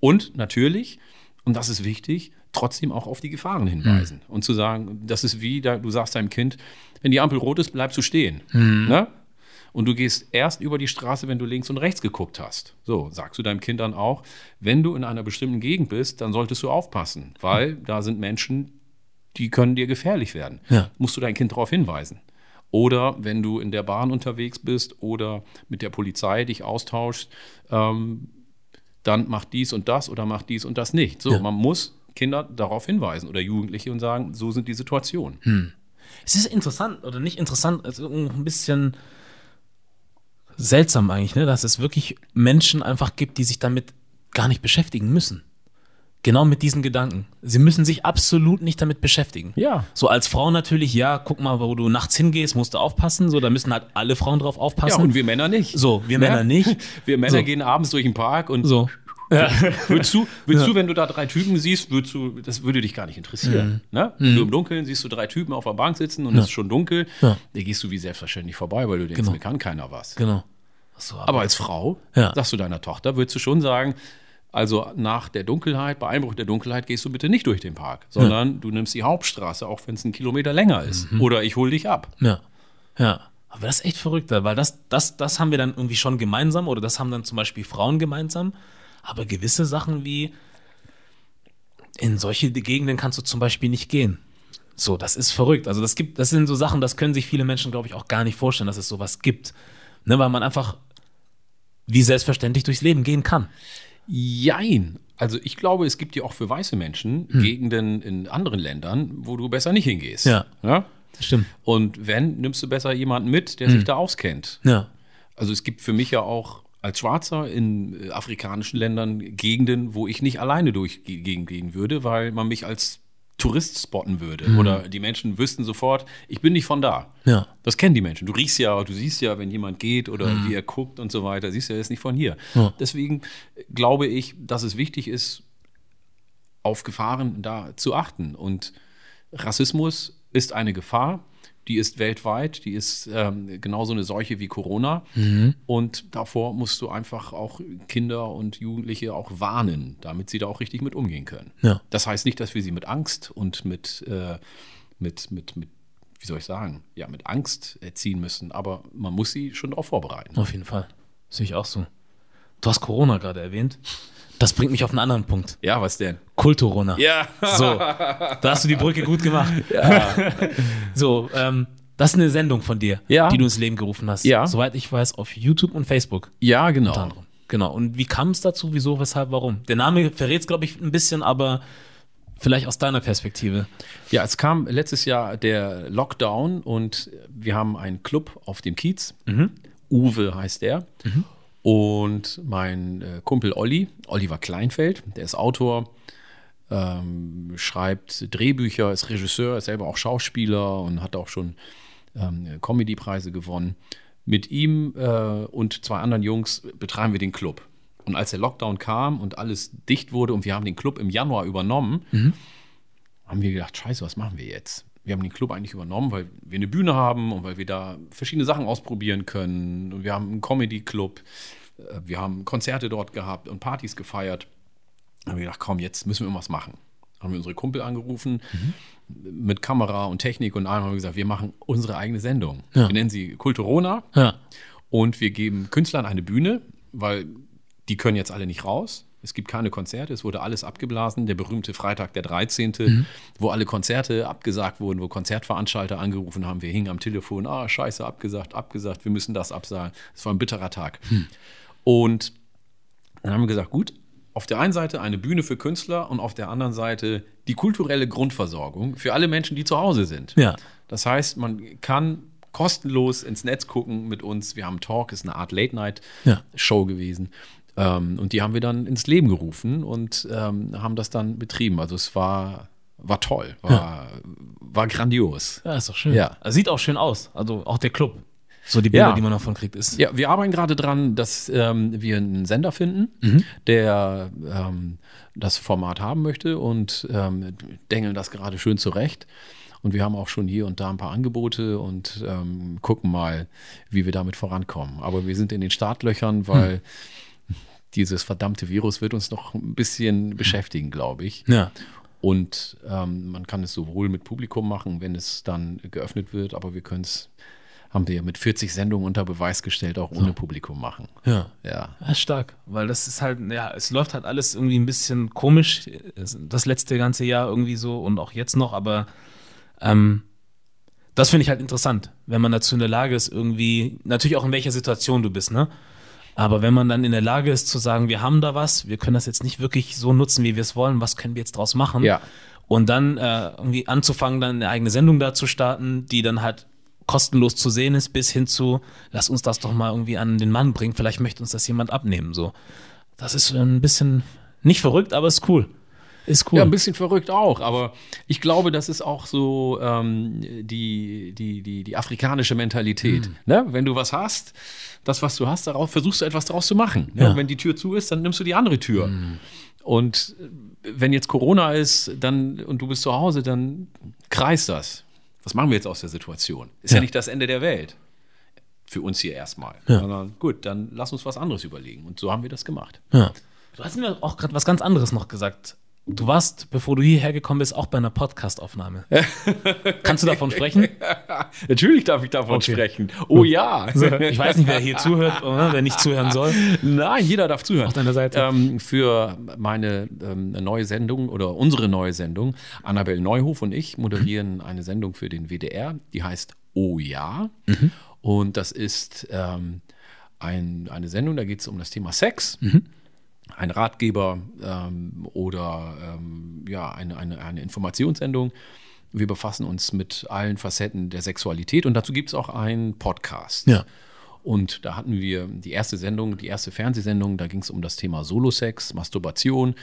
Und natürlich, und das ist wichtig, trotzdem auch auf die Gefahren hinweisen mhm. und zu sagen, das ist wie, da, du sagst deinem Kind, wenn die Ampel rot ist, bleibst du stehen. Mhm. Ne? Und du gehst erst über die Straße, wenn du links und rechts geguckt hast. So, sagst du deinem Kind dann auch, wenn du in einer bestimmten Gegend bist, dann solltest du aufpassen, weil mhm. da sind Menschen, die können dir gefährlich werden. Ja. Musst du dein Kind darauf hinweisen. Oder wenn du in der Bahn unterwegs bist oder mit der Polizei dich austauschst, ähm, dann mach dies und das oder mach dies und das nicht. So, ja. man muss Kinder darauf hinweisen oder Jugendliche und sagen, so sind die Situationen. Hm. Es ist interessant oder nicht interessant, also ein bisschen seltsam eigentlich, ne, dass es wirklich Menschen einfach gibt, die sich damit gar nicht beschäftigen müssen. Genau mit diesen Gedanken. Sie müssen sich absolut nicht damit beschäftigen. Ja. So als Frau natürlich, ja, guck mal, wo du nachts hingehst, musst du aufpassen. So, da müssen halt alle Frauen drauf aufpassen. Ja, und wir Männer nicht. So, wir Männer ja? nicht. Wir Männer so. gehen abends durch den Park und so. Ja. Würdest, du, würdest ja. du, wenn du da drei Typen siehst, würdest du, das würde dich gar nicht interessieren. Mhm. Ne? Mhm. Du im Dunkeln siehst du drei Typen auf der Bank sitzen und ja. es ist schon dunkel, da gehst du wie selbstverständlich vorbei, weil du denkst, genau. mir kann keiner was. Genau. So, aber, aber, als Frau, sagst du deiner Tochter, würdest du schon sagen, also nach der Dunkelheit, bei Einbruch der Dunkelheit gehst du bitte nicht durch den Park, sondern ja. du nimmst die Hauptstraße, auch wenn es einen Kilometer länger ist. Mhm. Oder ich hol dich ab. Ja. Ja. Aber das ist echt verrückt, weil das, das, das haben wir dann irgendwie schon gemeinsam oder das haben dann zum Beispiel Frauen gemeinsam. Aber gewisse Sachen wie in solche Gegenden kannst du zum Beispiel nicht gehen. So, das ist verrückt. Also das gibt, das sind so Sachen, das können sich viele Menschen, glaube ich, auch gar nicht vorstellen, dass es sowas gibt. Ne, weil man einfach wie selbstverständlich durchs Leben gehen kann. Jein. Also ich glaube, es gibt ja auch für weiße Menschen hm. Gegenden in anderen Ländern, wo du besser nicht hingehst. Ja. ja? Stimmt. Und wenn, nimmst du besser jemanden mit, der hm. sich da auskennt. Ja. Also es gibt für mich ja auch als Schwarzer in äh, afrikanischen Ländern Gegenden, wo ich nicht alleine durchgehen würde, weil man mich als Tourist spotten würde. Mhm. Oder die Menschen wüssten sofort, ich bin nicht von da. Ja. Das kennen die Menschen. Du riechst ja, du siehst ja, wenn jemand geht oder mhm. wie er guckt und so weiter, siehst du, er ist nicht von hier. Ja. Deswegen glaube ich, dass es wichtig ist, auf Gefahren da zu achten. Und Rassismus ist eine Gefahr die ist weltweit, die ist ähm, genauso eine Seuche wie Corona. Mhm. Und davor musst du einfach auch Kinder und Jugendliche auch warnen, damit sie da auch richtig mit umgehen können. Ja. Das heißt nicht, dass wir sie mit Angst und mit, äh, mit, mit, mit, wie soll ich sagen, ja, mit Angst erziehen müssen, aber man muss sie schon darauf vorbereiten. Auf jeden Fall. Sehe ich auch so. Du hast Corona gerade erwähnt. Das bringt mich auf einen anderen Punkt. Ja, was denn? Kulturona. Ja. So, da hast du die Brücke gut gemacht. Ja. so, ähm, das ist eine Sendung von dir, ja. die du ins Leben gerufen hast. Ja. Soweit ich weiß, auf YouTube und Facebook. Ja, genau. Genau. Und wie kam es dazu? Wieso, weshalb, warum? Der Name verrät es, glaube ich, ein bisschen, aber vielleicht aus deiner Perspektive. Ja, es kam letztes Jahr der Lockdown und wir haben einen Club auf dem Kiez. Mhm. Uwe heißt der. Mhm. Und mein äh, Kumpel Olli, Oliver Kleinfeld, der ist Autor, ähm, schreibt Drehbücher, ist Regisseur, ist selber auch Schauspieler und hat auch schon ähm, Comedy-Preise gewonnen. Mit ihm äh, und zwei anderen Jungs betreiben wir den Club. Und als der Lockdown kam und alles dicht wurde und wir haben den Club im Januar übernommen, mhm. haben wir gedacht, scheiße, was machen wir jetzt? Wir haben den Club eigentlich übernommen, weil wir eine Bühne haben und weil wir da verschiedene Sachen ausprobieren können. Und wir haben einen Comedy-Club. Äh, wir haben Konzerte dort gehabt und Partys gefeiert. Da haben wir gedacht, komm, jetzt müssen wir irgendwas machen. Haben wir unsere Kumpel angerufen mhm. mit Kamera und Technik und allem haben wir gesagt, wir machen unsere eigene Sendung. Ja. Wir nennen sie Kulturona ja. und wir geben Künstlern eine Bühne, weil die können jetzt alle nicht raus. Es gibt keine Konzerte, es wurde alles abgeblasen. Der berühmte Freitag, der 13., wo alle Konzerte abgesagt wurden, wo Konzertveranstalter angerufen haben, wir hingen am Telefon, ah, scheiße, abgesagt, abgesagt, wir müssen das absagen. Es war ein bitterer Tag. Und dann haben wir gesagt, gut, auf der einen Seite eine Bühne für Künstler und auf der anderen Seite die kulturelle Grundversorgung für alle Menschen, die zu Hause sind. Ja. Das heißt, man kann kostenlos ins Netz gucken mit uns. Wir haben Talk, ist eine Art Late-Night-Show gewesen. Ähm, und die haben wir dann ins Leben gerufen und ähm, haben das dann betrieben. Also es war, war toll, war, war grandios. Ja, ist doch schön. Ja. Also Sieht auch schön aus. Also auch der Club. So die Bilder, Ja. die man davon kriegt, ist. Ja, wir arbeiten gerade dran, dass ähm, wir einen Sender finden, Mhm. der ähm, das Format haben möchte und ähm, dengeln das gerade schön zurecht. Und wir haben auch schon hier und da ein paar Angebote und ähm, gucken mal, wie wir damit vorankommen. Aber wir sind in den Startlöchern, weil dieses verdammte Virus wird uns noch ein bisschen beschäftigen, glaube ich. Ja. Und ähm, man kann es sowohl mit Publikum machen, wenn es dann geöffnet wird, aber wir können es, haben wir ja mit 40 Sendungen unter Beweis gestellt, auch ohne Publikum machen. Ja. Ja. Ja, stark, weil das ist halt, ja, es läuft halt alles irgendwie ein bisschen komisch, das letzte ganze Jahr irgendwie so und auch jetzt noch, aber ähm, das finde ich halt interessant, wenn man dazu in der Lage ist, irgendwie, natürlich auch in welcher Situation du bist, ne? Aber wenn man dann in der Lage ist zu sagen, wir haben da was, wir können das jetzt nicht wirklich so nutzen, wie wir es wollen, was können wir jetzt draus machen? Ja. Und dann äh, irgendwie anzufangen, dann eine eigene Sendung da zu starten, die dann halt kostenlos zu sehen ist, bis hin zu, lass uns das doch mal irgendwie an den Mann bringen, vielleicht möchte uns das jemand abnehmen. So. Das ist ein bisschen nicht verrückt, aber ist cool. Ist cool. Ja, ein bisschen verrückt auch, aber ich glaube, das ist auch so ähm, die, die, die, die afrikanische Mentalität. Ne? Wenn du was hast, das, was du hast, darauf versuchst du etwas daraus zu machen. Ne? Ja. Wenn die Tür zu ist, dann nimmst du die andere Tür. Und äh, wenn jetzt Corona ist dann, und du bist zu Hause, dann kreist das. Was machen wir jetzt aus der Situation? Ist ja, Ja. nicht das Ende der Welt. Für uns hier erstmal. Ja. Sondern gut, dann lass uns was anderes überlegen. Und so haben wir das gemacht. Ja. Du hast mir auch gerade was ganz anderes noch gesagt. Du warst, bevor du hierher gekommen bist, auch bei einer Podcast-Aufnahme. Kannst du davon sprechen? Natürlich darf ich davon Okay. sprechen. Oh ja. Ich weiß nicht, wer hier zuhört oder wer nicht zuhören soll. Nein, jeder darf zuhören. Auf deiner Seite. Ähm, für meine ähm, neue Sendung oder unsere neue Sendung, Annabel Neuhof und ich moderieren eine Sendung für den WDR, die heißt Oh ja. Und das ist ähm, ein, eine Sendung, da geht es um das Thema Sex. Ein Ratgeber ähm, oder ähm, ja, eine, eine, eine Informationssendung. Wir befassen uns mit allen Facetten der Sexualität und dazu gibt es auch einen Podcast. Ja. Und da hatten wir die erste Sendung, die erste Fernsehsendung, da ging es um das Thema Solosex, Masturbation.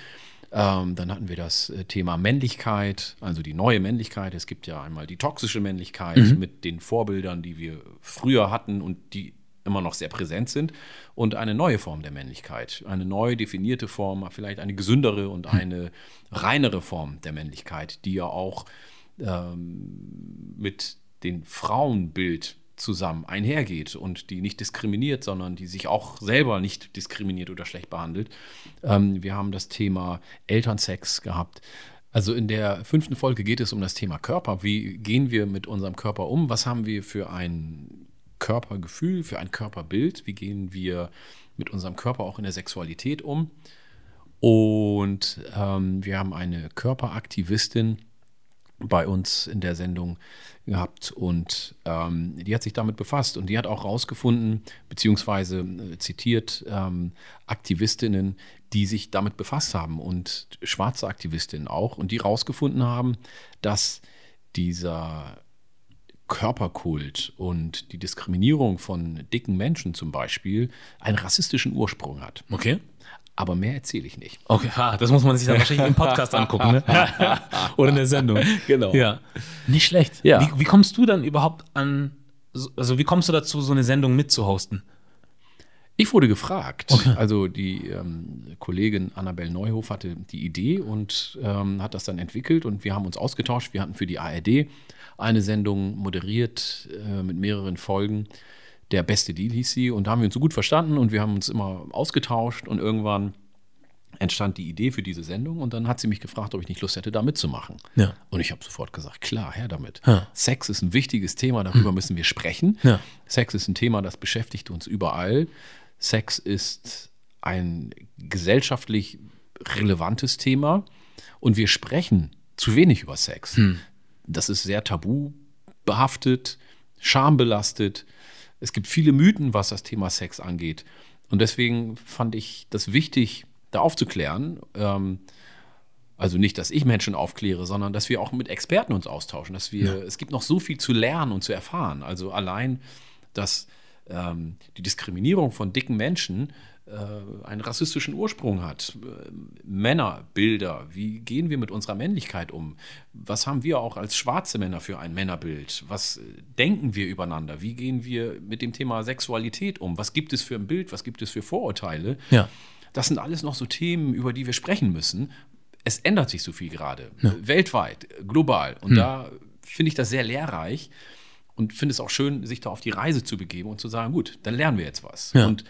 Ähm, dann hatten wir das äh, Thema Männlichkeit, also die neue Männlichkeit. Es gibt ja einmal die toxische Männlichkeit mit den Vorbildern, die wir früher hatten und die immer noch sehr präsent sind. Und eine neue Form der Männlichkeit, eine neu definierte Form, vielleicht eine gesündere und eine reinere Form der Männlichkeit, die ja auch ähm, mit dem Frauenbild zusammen einhergeht und die nicht diskriminiert, sondern die sich auch selber nicht diskriminiert oder schlecht behandelt. Ähm, wir haben das Thema Elternsex gehabt. Also in der fünften Folge geht es um das Thema Körper. Wie gehen wir mit unserem Körper um? Was haben wir für ein Körpergefühl, für ein Körperbild? Wie gehen wir mit unserem Körper auch in der Sexualität um? Und ähm, wir haben eine Körperaktivistin bei uns in der Sendung gehabt und ähm, die hat sich damit befasst und die hat auch rausgefunden, beziehungsweise äh, zitiert ähm, Aktivistinnen, die sich damit befasst haben und schwarze Aktivistinnen auch und die rausgefunden haben, dass dieser Körperkult und die Diskriminierung von dicken Menschen zum Beispiel einen rassistischen Ursprung hat. Okay. Aber mehr erzähle ich nicht. Okay, ha, das muss man sich dann wahrscheinlich im Podcast angucken, ne? Oder in der Sendung. Genau. Ja. Nicht schlecht. Ja. Wie, wie kommst du dann überhaupt an, so- also wie kommst du dazu, so eine Sendung mitzuhosten? Ich wurde gefragt. Also die ähm, Kollegin Annabel Neuhof hatte die Idee und ähm, hat das dann entwickelt und wir haben uns ausgetauscht. Wir hatten für die ARD eine Sendung moderiert äh, mit mehreren Folgen. Der beste Deal hieß sie und da haben wir uns so gut verstanden und wir haben uns immer ausgetauscht und irgendwann entstand die Idee für diese Sendung und dann hat sie mich gefragt, ob ich nicht Lust hätte, da mitzumachen. Ja. Und ich habe sofort gesagt, klar, her damit. Ja. Sex ist ein wichtiges Thema, darüber müssen wir sprechen. Ja. Sex ist ein Thema, das beschäftigt uns überall. Sex ist ein gesellschaftlich relevantes Thema und wir sprechen zu wenig über Sex. Hm. Das ist sehr tabu behaftet, schambelastet. Es gibt viele Mythen, was das Thema Sex angeht. Und deswegen fand ich das wichtig, da aufzuklären. Ähm, also nicht, dass ich Menschen aufkläre, sondern dass wir auch mit Experten uns austauschen. Dass wir, ja. es gibt noch so viel zu lernen und zu erfahren. Also allein, dass ähm, die Diskriminierung von dicken Menschen einen rassistischen Ursprung hat. Äh, Männerbilder, wie gehen wir mit unserer Männlichkeit um? Was haben wir auch als schwarze Männer für ein Männerbild? Was äh, denken wir übereinander? Wie gehen wir mit dem Thema Sexualität um? Was gibt es für ein Bild? Was gibt es für Vorurteile? Ja. Das sind alles noch so Themen, über die wir sprechen müssen. Es ändert sich so viel gerade, ja. weltweit, global. Und hm. da finde ich das sehr lehrreich und finde es auch schön, sich da auf die Reise zu begeben und zu sagen, gut, dann lernen wir jetzt was. Ja. Und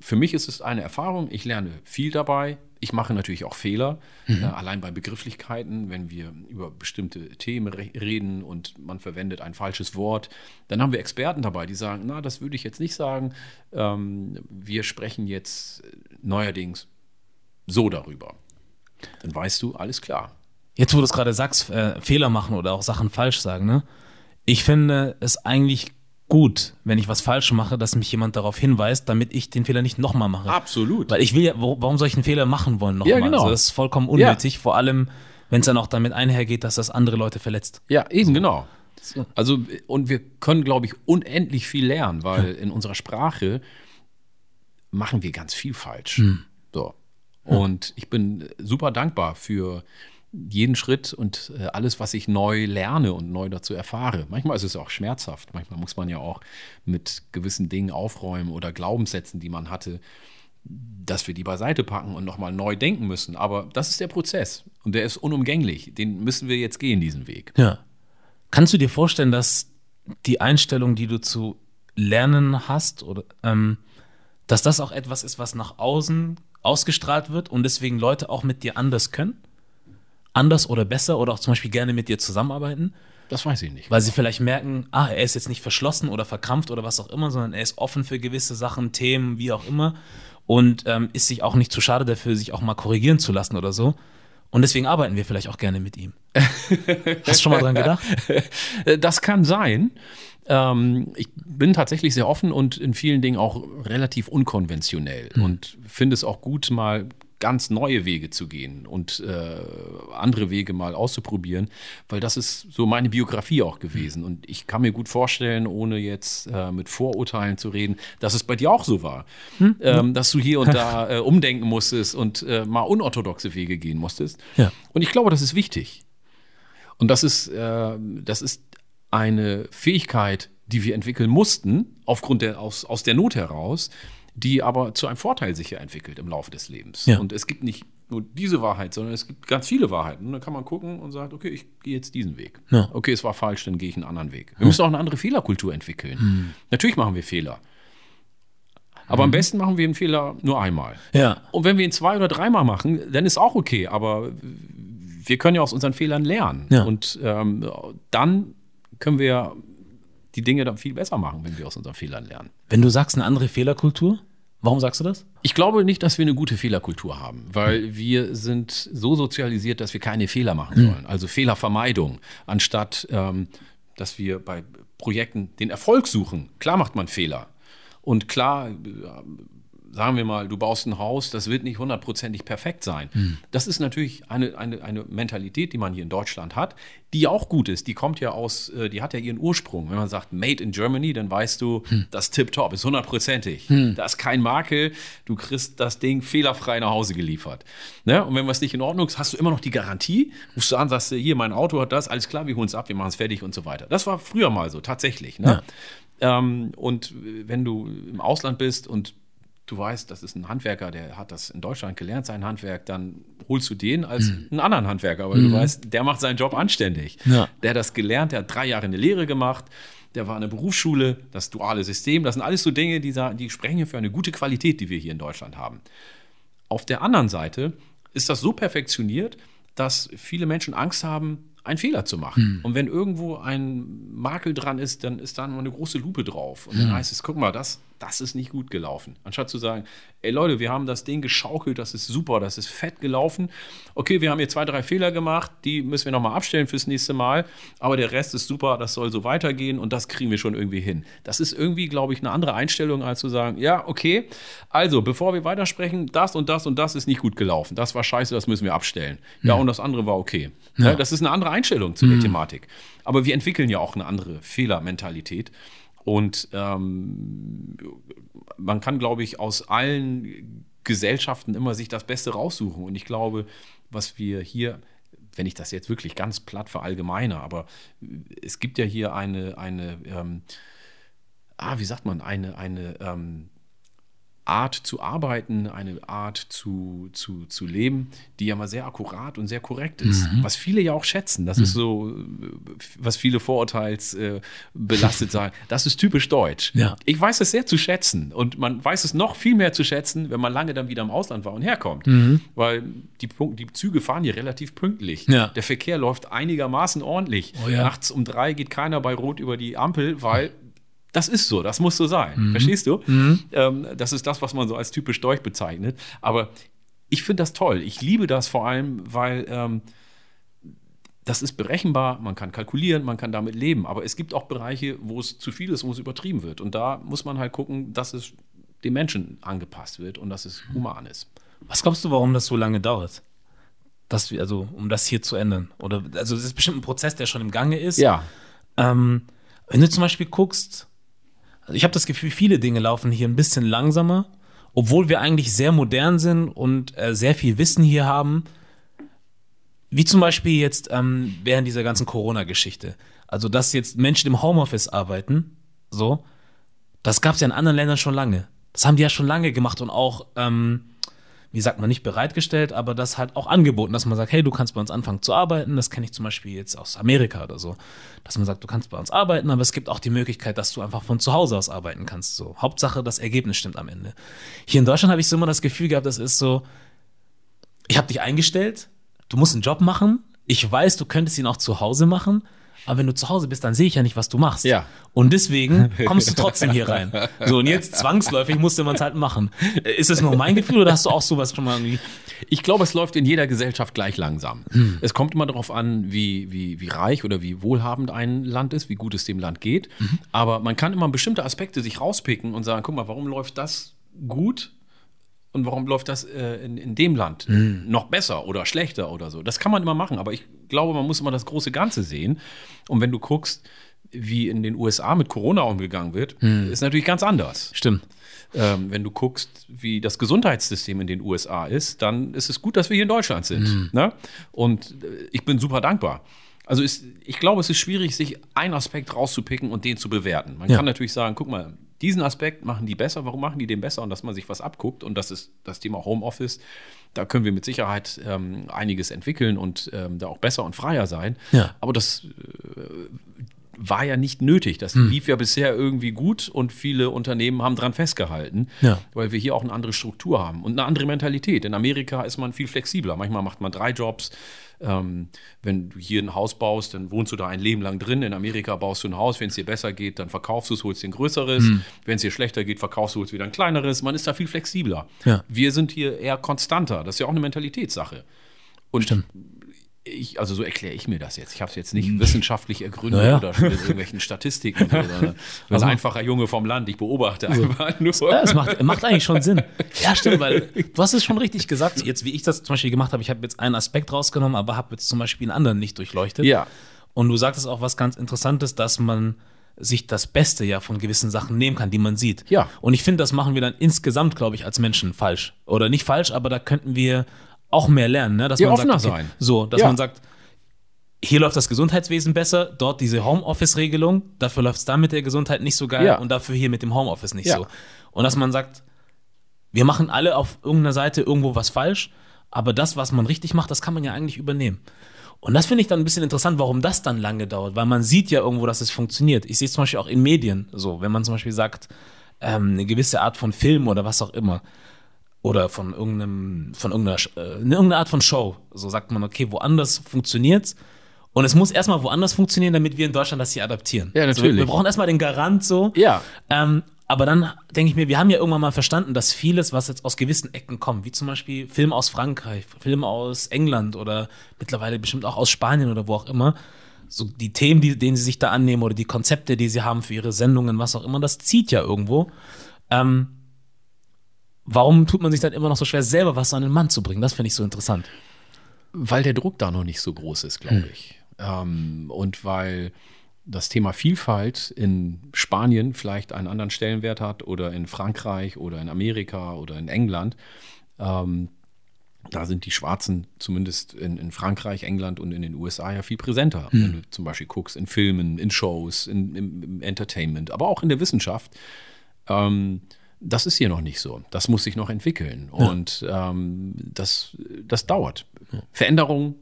für mich ist es eine Erfahrung. Ich lerne viel dabei. Ich mache natürlich auch Fehler, mhm. äh, allein bei Begrifflichkeiten, wenn wir über bestimmte Themen re reden und man verwendet ein falsches Wort, dann haben wir Experten dabei, die sagen, na, das würde ich jetzt nicht sagen. Ähm, wir sprechen jetzt neuerdings so darüber. Dann weißt du, alles klar. Jetzt, wo du es gerade sagst, äh, Fehler machen oder auch Sachen falsch sagen, ne? Ich finde es eigentlich gut, wenn ich was falsch mache, dass mich jemand darauf hinweist, damit ich den Fehler nicht nochmal mache. Absolut. Weil ich will ja, warum soll ich einen Fehler machen wollen nochmal? Ja, genau. Also das ist vollkommen unnötig, ja. vor allem, wenn es dann auch damit einhergeht, dass das andere Leute verletzt. Ja, eben, genau. So. Also, und wir können, glaube ich, unendlich viel lernen, weil in unserer Sprache machen wir ganz viel falsch. Hm. So. Und ich bin super dankbar für jeden Schritt und äh, alles, was ich neu lerne und neu dazu erfahre. Manchmal ist es auch schmerzhaft. Manchmal muss man ja auch mit gewissen Dingen aufräumen oder Glaubenssätzen, die man hatte, dass wir die beiseite packen und nochmal neu denken müssen. Aber das ist der Prozess und der ist unumgänglich. Den müssen wir jetzt gehen, diesen Weg. Ja. Kannst du dir vorstellen, dass die Einstellung, die du zu lernen hast, oder ähm, dass das auch etwas ist, was nach außen ausgestrahlt wird und deswegen Leute auch mit dir anders können? Anders oder besser oder auch zum Beispiel gerne mit dir zusammenarbeiten? Das weiß ich nicht. Weil sie vielleicht merken, ah, er ist jetzt nicht verschlossen oder verkrampft oder was auch immer, sondern er ist offen für gewisse Sachen, Themen, wie auch immer und ähm, ist sich auch nicht zu schade dafür, sich auch mal korrigieren zu lassen oder so. Und deswegen arbeiten wir vielleicht auch gerne mit ihm. Hast du schon mal dran gedacht? Das kann sein. Ähm, ich bin tatsächlich sehr offen und in vielen Dingen auch relativ unkonventionell hm. und finde es auch gut, mal ganz neue Wege zu gehen und äh, andere Wege mal auszuprobieren, weil das ist so meine Biografie auch gewesen. Und ich kann mir gut vorstellen, ohne jetzt äh, mit Vorurteilen zu reden, dass es bei dir auch so war, hm? ähm, dass du hier und da äh, umdenken musstest und äh, mal unorthodoxe Wege gehen musstest. Ja. Und ich glaube, das ist wichtig. Und das ist, äh, das ist eine Fähigkeit, die wir entwickeln mussten, aufgrund der, aus, aus der Not heraus, die aber zu einem Vorteil sich ja entwickelt im Laufe des Lebens. Ja. Und es gibt nicht nur diese Wahrheit, sondern es gibt ganz viele Wahrheiten. Und dann kann man gucken und sagt, okay, ich gehe jetzt diesen Weg. Ja. Okay, es war falsch, dann gehe ich einen anderen Weg. Wir müssen auch eine andere Fehlerkultur entwickeln. Mhm. Natürlich machen wir Fehler. Aber mhm. am besten machen wir einen Fehler nur einmal. Ja. Und wenn wir ihn zwei oder dreimal machen, dann ist auch okay. Aber wir können ja aus unseren Fehlern lernen. Ja. Und ähm, dann können wir die Dinge dann viel besser machen, wenn wir aus unseren Fehlern lernen. Wenn du sagst, eine andere Fehlerkultur, warum sagst du das? Ich glaube nicht, dass wir eine gute Fehlerkultur haben, weil hm. wir sind so sozialisiert, dass wir keine Fehler machen hm. sollen. Also Fehlervermeidung, anstatt ähm, dass wir bei Projekten den Erfolg suchen. Klar macht man Fehler. Und klar sagen wir mal, du baust ein Haus, das wird nicht hundertprozentig perfekt sein. Mhm. Das ist natürlich eine, eine, eine Mentalität, die man hier in Deutschland hat, die auch gut ist. Die kommt ja aus, äh, die hat ja ihren Ursprung. Wenn man sagt Made in Germany, dann weißt du, mhm. das Tip-Top ist hundertprozentig. Mhm. Da ist kein Makel, du kriegst das Ding fehlerfrei nach Hause geliefert. Ne? Und wenn was nicht in Ordnung ist, hast du immer noch die Garantie. Rufst du an, sagst du, hier, mein Auto hat das, alles klar, wir holen es ab, wir machen es fertig und so weiter. Das war früher mal so, tatsächlich. Ne? Ja. Ähm, und wenn du im Ausland bist und du weißt, das ist ein Handwerker, der hat das in Deutschland gelernt, sein Handwerk, dann holst du den als mhm. einen anderen Handwerker, weil mhm. du weißt, der macht seinen Job anständig. Ja. Der hat das gelernt, der hat drei Jahre eine Lehre gemacht, der war in der Berufsschule, das duale System, das sind alles so Dinge, die, die sprechen für eine gute Qualität, die wir hier in Deutschland haben. Auf der anderen Seite ist das so perfektioniert, dass viele Menschen Angst haben, einen Fehler zu machen. Mhm. Und wenn irgendwo ein Makel dran ist, dann ist da nur eine große Lupe drauf. Und dann mhm. heißt es, guck mal, das das ist nicht gut gelaufen. Anstatt zu sagen, ey Leute, wir haben das Ding geschaukelt, das ist super, das ist fett gelaufen. Okay, wir haben hier zwei, drei Fehler gemacht, die müssen wir nochmal abstellen fürs nächste Mal, aber der Rest ist super, das soll so weitergehen und das kriegen wir schon irgendwie hin. Das ist irgendwie, glaube ich, eine andere Einstellung, als zu sagen, ja, okay, also bevor wir weitersprechen, das und das und das ist nicht gut gelaufen. Das war scheiße, das müssen wir abstellen. Ja, und das andere war okay. Ja. das ist eine andere Einstellung zu der mhm. Thematik. Aber wir entwickeln ja auch eine andere Fehlermentalität. Und ähm, man kann, glaube ich, aus allen Gesellschaften immer sich das Beste raussuchen. Und ich glaube, was wir hier, wenn ich das jetzt wirklich ganz platt verallgemeine, aber es gibt ja hier eine, eine ähm, ah, wie sagt man, eine, eine ähm, Art zu arbeiten, eine Art zu, zu, zu leben, die ja mal sehr akkurat und sehr korrekt ist. Mhm. Was viele ja auch schätzen. Das mhm. ist so, was viele Vorurteils äh, belastet sagen. Das ist typisch deutsch. Ja. Ich weiß es sehr zu schätzen. Und man weiß es noch viel mehr zu schätzen, wenn man lange dann wieder im Ausland war und herkommt. Mhm. Weil die, die Züge fahren hier relativ pünktlich. Ja. Der Verkehr läuft einigermaßen ordentlich. Oh ja. Nachts um drei geht keiner bei Rot über die Ampel, weil das ist so, das muss so sein. Mhm. Verstehst du? Mhm. Ähm, das ist das, was man so als typisch Deutsch bezeichnet. Aber ich finde das toll. Ich liebe das vor allem, weil ähm, das ist berechenbar, man kann kalkulieren, man kann damit leben. Aber es gibt auch Bereiche, wo es zu viel ist, wo es übertrieben wird. Und da muss man halt gucken, dass es dem Menschen angepasst wird und dass es human ist. Was glaubst du, warum das so lange dauert? Das, also, um das hier zu ändern? Oder, also, das ist bestimmt ein Prozess, der schon im Gange ist. Ja. Ähm, wenn du zum Beispiel guckst, ich habe das Gefühl, viele Dinge laufen hier ein bisschen langsamer, obwohl wir eigentlich sehr modern sind und äh, sehr viel Wissen hier haben. Wie zum Beispiel jetzt ähm, während dieser ganzen Corona-Geschichte. Also, dass jetzt Menschen im Homeoffice arbeiten, so, das gab es ja in anderen Ländern schon lange. Das haben die ja schon lange gemacht und auch ähm, wie sagt man, nicht bereitgestellt, aber das halt auch angeboten, dass man sagt, hey, du kannst bei uns anfangen zu arbeiten. Das kenne ich zum Beispiel jetzt aus Amerika oder so. Dass man sagt, du kannst bei uns arbeiten, aber es gibt auch die Möglichkeit, dass du einfach von zu Hause aus arbeiten kannst. So. Hauptsache, das Ergebnis stimmt am Ende. Hier in Deutschland habe ich so immer das Gefühl gehabt, das ist so, ich habe dich eingestellt, du musst einen Job machen, ich weiß, du könntest ihn auch zu Hause machen, aber wenn du zu Hause bist, dann sehe ich ja nicht, was du machst. Ja. Und deswegen kommst du trotzdem hier rein. So, und jetzt zwangsläufig musste man es halt machen. Ist es nur mein Gefühl oder hast du auch sowas schon mal irgendwie? Ich glaube, es läuft in jeder Gesellschaft gleich langsam. Hm. Es kommt immer darauf an, wie, wie, wie reich oder wie wohlhabend ein Land ist, wie gut es dem Land geht. Mhm. Aber man kann immer bestimmte Aspekte sich rauspicken und sagen, guck mal, warum läuft das gut und warum läuft das äh, in, in dem Land mhm. noch besser oder schlechter oder so. Das kann man immer machen, aber ich glaube, man muss immer das große Ganze sehen. Und wenn du guckst, wie in den USA mit Corona umgegangen wird, mhm. ist natürlich ganz anders. Stimmt. Ähm, wenn du guckst, wie das Gesundheitssystem in den USA ist, dann ist es gut, dass wir hier in Deutschland sind. Mhm. Ne? Und äh, ich bin super dankbar. Also ist, ich glaube, es ist schwierig, sich einen Aspekt rauszupicken und den zu bewerten. Man ja. kann natürlich sagen, guck mal, diesen Aspekt machen die besser. Warum machen die den besser? Und dass man sich was abguckt. Und das ist das Thema Homeoffice. Da können wir mit Sicherheit ähm, einiges entwickeln und ähm, da auch besser und freier sein. Ja. Aber das äh, war ja nicht nötig. Das hm. lief ja bisher irgendwie gut und viele Unternehmen haben dran festgehalten, ja. weil wir hier auch eine andere Struktur haben und eine andere Mentalität. In Amerika ist man viel flexibler. Manchmal macht man drei Jobs, ähm, wenn du hier ein Haus baust, dann wohnst du da ein Leben lang drin. In Amerika baust du ein Haus, wenn es dir besser geht, dann verkaufst du es, holst dir ein größeres. Mhm. Wenn es dir schlechter geht, verkaufst du es wieder ein kleineres. Man ist da viel flexibler. Ja. Wir sind hier eher konstanter. Das ist ja auch eine Mentalitätssache. Und Stimmt ich, also so erkläre ich mir das jetzt. Ich habe es jetzt nicht hm. wissenschaftlich ergründet naja. oder mit irgendwelchen Statistiken. Oder, oder also, ein einfacher Junge vom Land, ich beobachte einfach nur. Ja, es macht, macht eigentlich schon Sinn. Ja, stimmt, weil du hast es schon richtig gesagt. Jetzt, wie ich das zum Beispiel gemacht habe, ich habe jetzt einen Aspekt rausgenommen, aber habe jetzt zum Beispiel einen anderen nicht durchleuchtet. Ja. Und du sagtest auch was ganz Interessantes, dass man sich das Beste ja von gewissen Sachen nehmen kann, die man sieht. Ja. Und ich finde, das machen wir dann insgesamt, glaube ich, als Menschen falsch. Oder nicht falsch, aber da könnten wir auch mehr lernen, ne? dass ja, man offener sagt, sein. So, dass ja. man sagt, hier läuft das Gesundheitswesen besser, dort diese Homeoffice-Regelung, dafür läuft es da mit der Gesundheit nicht so geil ja. und dafür hier mit dem Homeoffice nicht so. Und dass man sagt, wir machen alle auf irgendeiner Seite irgendwo was falsch, aber das, was man richtig macht, das kann man ja eigentlich übernehmen. Und das finde ich dann ein bisschen interessant, warum das dann lange dauert, weil man sieht ja irgendwo, dass es funktioniert. Ich sehe es zum Beispiel auch in Medien so, wenn man zum Beispiel sagt, ähm, eine gewisse Art von Film oder was auch immer oder von irgendeinem, von irgendeiner, äh, irgendeiner Art von Show. So sagt man, okay, woanders funktioniert's. Und es muss erstmal woanders funktionieren, damit wir in Deutschland das hier adaptieren. Ja, natürlich. Also wir, wir, brauchen erstmal den Garant so. Ja. Ähm, Aber dann denke ich mir, wir haben ja irgendwann mal verstanden, dass vieles, was jetzt aus gewissen Ecken kommt, wie zum Beispiel Film aus Frankreich, Film aus England oder mittlerweile bestimmt auch aus Spanien oder wo auch immer, so die Themen, die, denen sie sich da annehmen oder die Konzepte, die sie haben für ihre Sendungen, was auch immer, das zieht ja irgendwo. Ähm, warum tut man sich dann immer noch so schwer, selber was an den Mann zu bringen? Das finde ich so interessant. Weil der Druck da noch nicht so groß ist, glaube ich. Ähm, und weil das Thema Vielfalt in Spanien vielleicht einen anderen Stellenwert hat oder in Frankreich oder in Amerika oder in England. Ähm, da sind die Schwarzen zumindest in, in, Frankreich, England und in den USA ja viel präsenter. Hm. Wenn du zum Beispiel guckst in Filmen, in Shows, in, im, im Entertainment, aber auch in der Wissenschaft. Ähm, das ist hier noch nicht so. Das muss sich noch entwickeln. Ja. Und ähm, das, das dauert. Ja. Veränderung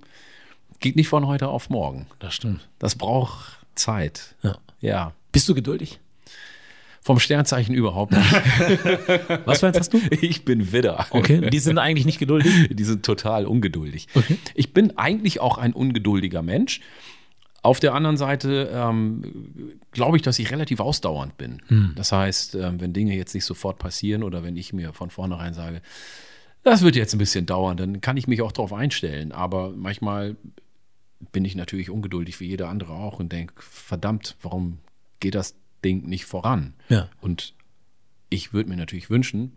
geht nicht von heute auf morgen. Das stimmt. Das braucht Zeit. Ja. ja. Bist du geduldig? Vom Sternzeichen überhaupt nicht. Was für eins hast du? Ich bin Widder. Okay. Die sind eigentlich nicht geduldig? Die sind total ungeduldig. Okay. Ich bin eigentlich auch ein ungeduldiger Mensch. Auf der anderen Seite ähm, glaube ich, dass ich relativ ausdauernd bin. Hm. Das heißt, ähm, wenn Dinge jetzt nicht sofort passieren oder wenn ich mir von vornherein sage, das wird jetzt ein bisschen dauern, dann kann ich mich auch darauf einstellen. Aber manchmal bin ich natürlich ungeduldig wie jeder andere auch und denke, verdammt, warum geht das Ding nicht voran? Ja. Und ich würde mir natürlich wünschen,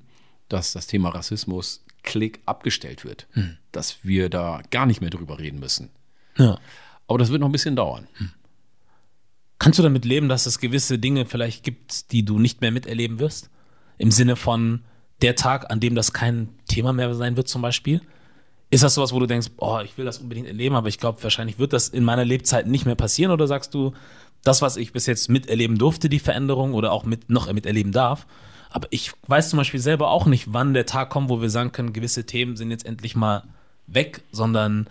dass das Thema Rassismus klick abgestellt wird, hm. dass wir da gar nicht mehr drüber reden müssen. Ja. Aber das wird noch ein bisschen dauern. Hm. Kannst du damit leben, dass es gewisse Dinge vielleicht gibt, die du nicht mehr miterleben wirst? Im Sinne von der Tag, an dem das kein Thema mehr sein wird, zum Beispiel? Ist das sowas, wo du denkst, boah, ich will das unbedingt erleben, aber ich glaube, wahrscheinlich wird das in meiner Lebzeit nicht mehr passieren? Oder sagst du, das, was ich bis jetzt miterleben durfte, die Veränderung oder auch mit, noch miterleben darf, aber ich weiß zum Beispiel selber auch nicht, wann der Tag kommt, wo wir sagen können, gewisse Themen sind jetzt endlich mal weg, sondern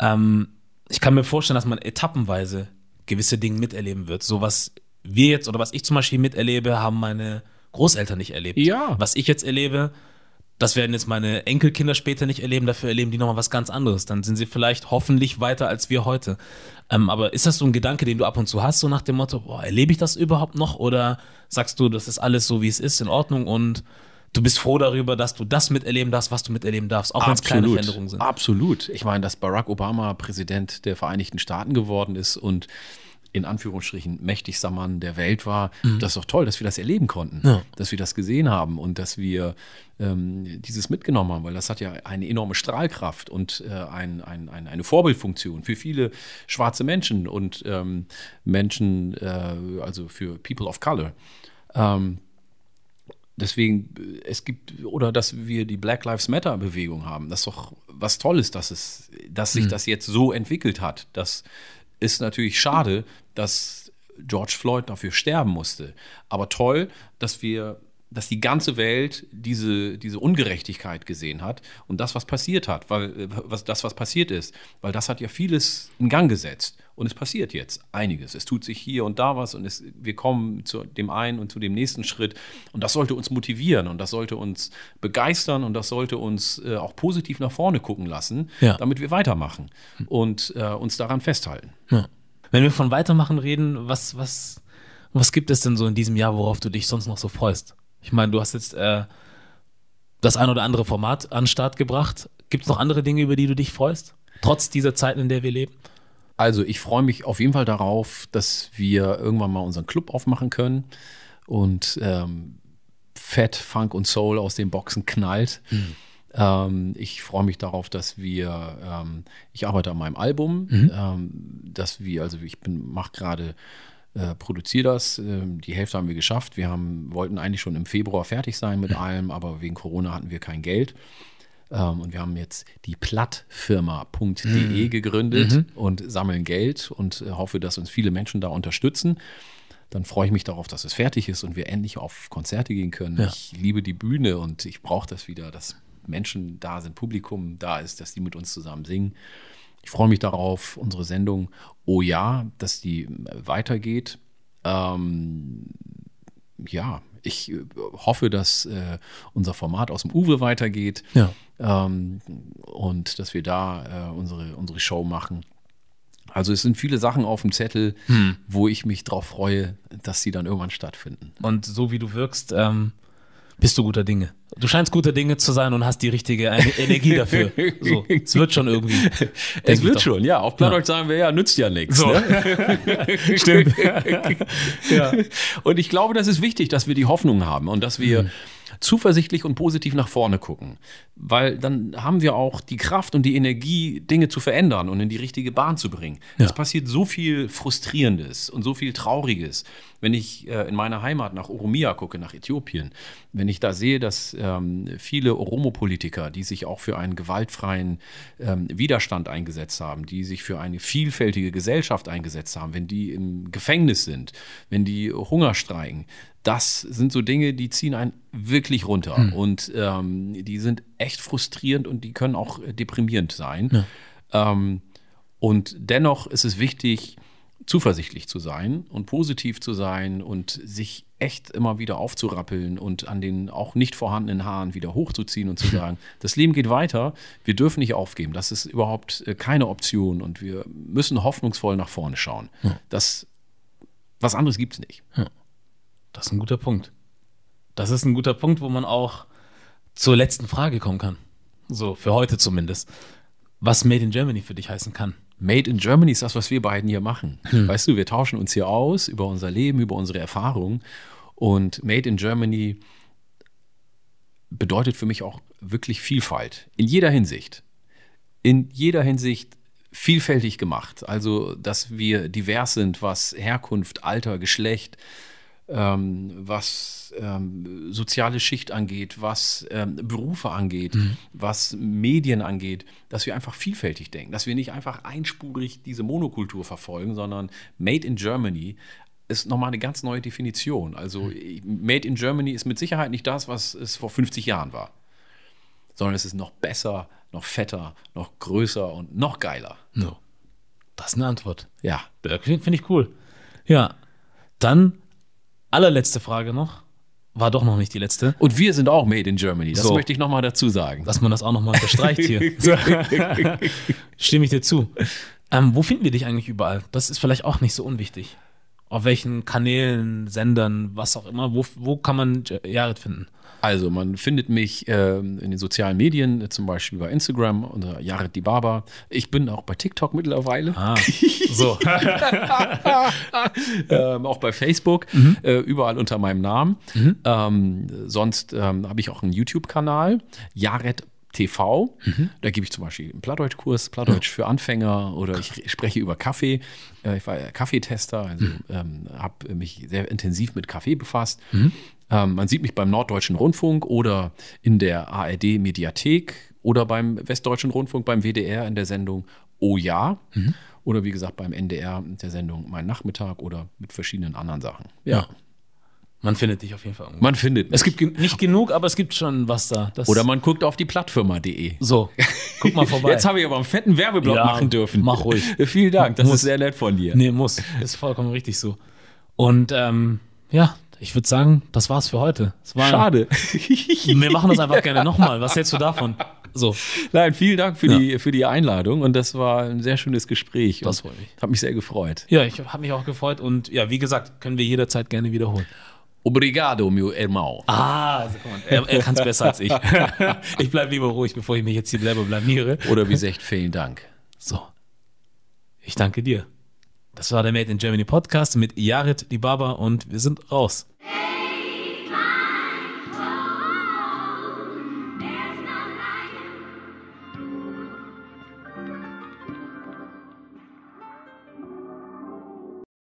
ähm, ich kann mir vorstellen, dass man etappenweise gewisse Dinge miterleben wird. So was wir jetzt oder was ich zum Beispiel miterlebe, haben meine Großeltern nicht erlebt. Ja. Was ich jetzt erlebe, das werden jetzt meine Enkelkinder später nicht erleben, dafür erleben die nochmal was ganz anderes. Dann sind sie vielleicht hoffentlich weiter als wir heute. Ähm, aber ist das so ein Gedanke, den du ab und zu hast, so nach dem Motto, boah, erlebe ich das überhaupt noch? Oder sagst du, das ist alles so, wie es ist, in Ordnung und du bist froh darüber, dass du das miterleben darfst, was du miterleben darfst, auch wenn es kleine Veränderungen sind? Absolut. Ich meine, dass Barack Obama Präsident der Vereinigten Staaten geworden ist und in Anführungsstrichen mächtigster Mann der Welt war. Mhm. Das ist doch toll, dass wir das erleben konnten, ja. dass wir das gesehen haben und dass wir ähm, dieses mitgenommen haben, weil das hat ja eine enorme Strahlkraft und äh, ein, ein, ein, eine Vorbildfunktion für viele schwarze Menschen und ähm, Menschen, äh, also für People of Color. Ähm, deswegen, es gibt, oder dass wir die Black Lives Matter Bewegung haben, das ist doch was Tolles, dass es, dass sich mhm. das jetzt so entwickelt hat, dass ist natürlich schade, dass George Floyd dafür sterben musste. Aber toll, dass wir dass die ganze Welt diese, diese Ungerechtigkeit gesehen hat und das, was passiert hat, weil was, das, was passiert ist, weil das hat ja vieles in Gang gesetzt. Und es passiert jetzt einiges. Es tut sich hier und da was und es, wir kommen zu dem einen und zu dem nächsten Schritt. Und das sollte uns motivieren und das sollte uns begeistern und das sollte uns äh, auch positiv nach vorne gucken lassen, ja. damit wir weitermachen und äh, uns daran festhalten. Ja. Wenn wir von Weitermachen reden, was, was, was gibt es denn so in diesem Jahr, worauf du dich sonst noch so freust? Ich meine, du hast jetzt äh, das ein oder andere Format an den Start gebracht. Gibt es noch andere Dinge, über die du dich freust? Trotz dieser Zeiten, in der wir leben? Also ich freue mich auf jeden Fall darauf, dass wir irgendwann mal unseren Club aufmachen können und ähm, Fett, Funk und Soul aus den Boxen knallt. Mhm. Ähm, ich freue mich darauf, dass wir, ähm, ich arbeite an meinem Album, mhm. ähm, dass wir, also ich mache gerade, äh, produziere das, äh, die Hälfte haben wir geschafft. Wir haben, wollten eigentlich schon im Februar fertig sein mit allem, aber wegen Corona hatten wir kein Geld. Ähm, und wir haben jetzt die plattfirma.de mhm. gegründet mhm. und sammeln Geld und äh, hoffe, dass uns viele Menschen da unterstützen. Dann freue ich mich darauf, dass es fertig ist und wir endlich auf Konzerte gehen können. Ja. Ich liebe die Bühne und ich brauche das wieder, dass Menschen da sind, Publikum da ist, dass die mit uns zusammen singen. Ich freue mich darauf, unsere Sendung Oh ja, dass die weitergeht. Ähm, ja, ich äh, hoffe, dass äh, unser Format aus dem Uwe weitergeht ja. ähm, und dass wir da äh, unsere, unsere Show machen. Also es sind viele Sachen auf dem Zettel, wo ich mich drauf freue, dass sie dann irgendwann stattfinden. Und so wie du wirkst, ähm, bist du guter Dinge. Du scheinst guter Dinge zu sein und hast die richtige Ener- Energie dafür. So, es wird schon irgendwie. Es wird schon, ja. Auf Plattdeutsch sagen wir ja, nützt ja nichts. So. Ne? Stimmt. ja. Und ich glaube, das ist wichtig, dass wir die Hoffnung haben und dass wir zuversichtlich und positiv nach vorne gucken. Weil dann haben wir auch die Kraft und die Energie, Dinge zu verändern und in die richtige Bahn zu bringen. Ja. Es passiert so viel Frustrierendes und so viel Trauriges. Wenn ich äh, in meiner Heimat nach Oromia gucke, nach Äthiopien, wenn ich da sehe, dass ähm, viele Oromo-Politiker, die sich auch für einen gewaltfreien ähm, Widerstand eingesetzt haben, die sich für eine vielfältige Gesellschaft eingesetzt haben, wenn die im Gefängnis sind, wenn die Hunger streiken, das sind so Dinge, die ziehen einen wirklich runter. Und ähm, die sind echt frustrierend und die können auch äh, deprimierend sein. Ähm, und dennoch ist es wichtig, zuversichtlich zu sein und positiv zu sein und sich echt immer wieder aufzurappeln und an den auch nicht vorhandenen Haaren wieder hochzuziehen und zu sagen, das Leben geht weiter, wir dürfen nicht aufgeben, das ist überhaupt äh, keine Option und wir müssen hoffnungsvoll nach vorne schauen. Das, was anderes gibt es nicht. Das ist ein guter Punkt. Das ist ein guter Punkt, wo man auch zur letzten Frage kommen kann. So, für heute zumindest. Was Made in Germany für dich heißen kann. Made in Germany ist das, was wir beiden hier machen. Weißt du, wir tauschen uns hier aus über unser Leben, über unsere Erfahrungen. Und Made in Germany bedeutet für mich auch wirklich Vielfalt. In jeder Hinsicht. In jeder Hinsicht vielfältig gemacht. Also, dass wir divers sind, was Herkunft, Alter, Geschlecht, ähm, was ähm, soziale Schicht angeht, was ähm, Berufe angeht, was Medien angeht, dass wir einfach vielfältig denken, dass wir nicht einfach einspurig diese Monokultur verfolgen, sondern Made in Germany ist nochmal eine ganz neue Definition. Also Made in Germany ist mit Sicherheit nicht das, was es vor 50 Jahren war, sondern es ist noch besser, noch fetter, noch größer und noch geiler. No. Das ist eine Antwort. Ja. Ja, Finde ich cool. Ja. Dann allerletzte Frage noch. War doch noch nicht die letzte. Und wir sind auch Made in Germany. Das So. möchte ich nochmal dazu sagen. Dass man das auch nochmal unterstreicht hier. Stimme ich dir zu. Ähm, wo finden wir dich eigentlich überall? Das ist vielleicht auch nicht so unwichtig. Auf welchen Kanälen, Sendern, was auch immer, wo, wo kann man Jared finden? Also, man findet mich ähm, in den sozialen Medien, äh, zum Beispiel bei Instagram unter Jared Dibaba. Ich bin auch bei TikTok mittlerweile, Ah, so. ähm, auch bei Facebook, äh, überall unter meinem Namen. Ähm, sonst ähm, habe ich auch einen YouTube-Kanal, Jared TV. Da gebe ich zum Beispiel einen Plattdeutsch-Kurs, Plattdeutsch für Anfänger oder ich spreche über Kaffee. Äh, ich war ja Kaffeetester, also ähm, habe mich sehr intensiv mit Kaffee befasst. Ähm, man sieht mich beim Norddeutschen Rundfunk oder in der ARD-Mediathek oder beim Westdeutschen Rundfunk, beim WDR in der Sendung Oh ja. Oder wie gesagt beim NDR in der Sendung Mein Nachmittag oder mit verschiedenen anderen Sachen. Ja. Man findet dich auf jeden Fall irgendwo. Man findet Es gibt gen- nicht genug, aber es gibt schon was da. Das Oder man guckt auf die Plattfirma.de. so, guck mal vorbei. Jetzt habe ich aber einen fetten Werbeblock Ja, machen dürfen. mach ruhig. Vielen Dank, das Muss. ist sehr nett von dir. Nee, muss. Ist vollkommen richtig so. Und ähm, ja, ich würde sagen, das war's für heute. War, Schade. Wir machen das einfach gerne nochmal. Was hältst du davon? So, Nein, vielen Dank für, Ja. die, für die Einladung und das war ein sehr schönes Gespräch. Das freut mich. Hat mich sehr gefreut. ja, ich habe mich auch gefreut und ja, wie gesagt, können wir jederzeit gerne wiederholen. Obrigado, meu irmão. Ah, also, guck mal, er, er kann es besser als ich. ich bleibe lieber ruhig, bevor ich mich jetzt hier selber blamiere. Oder wie sagt, vielen Dank. So, ich danke dir. Das war der Made in Germany Podcast mit Jared Dibaba und wir sind raus. Hey!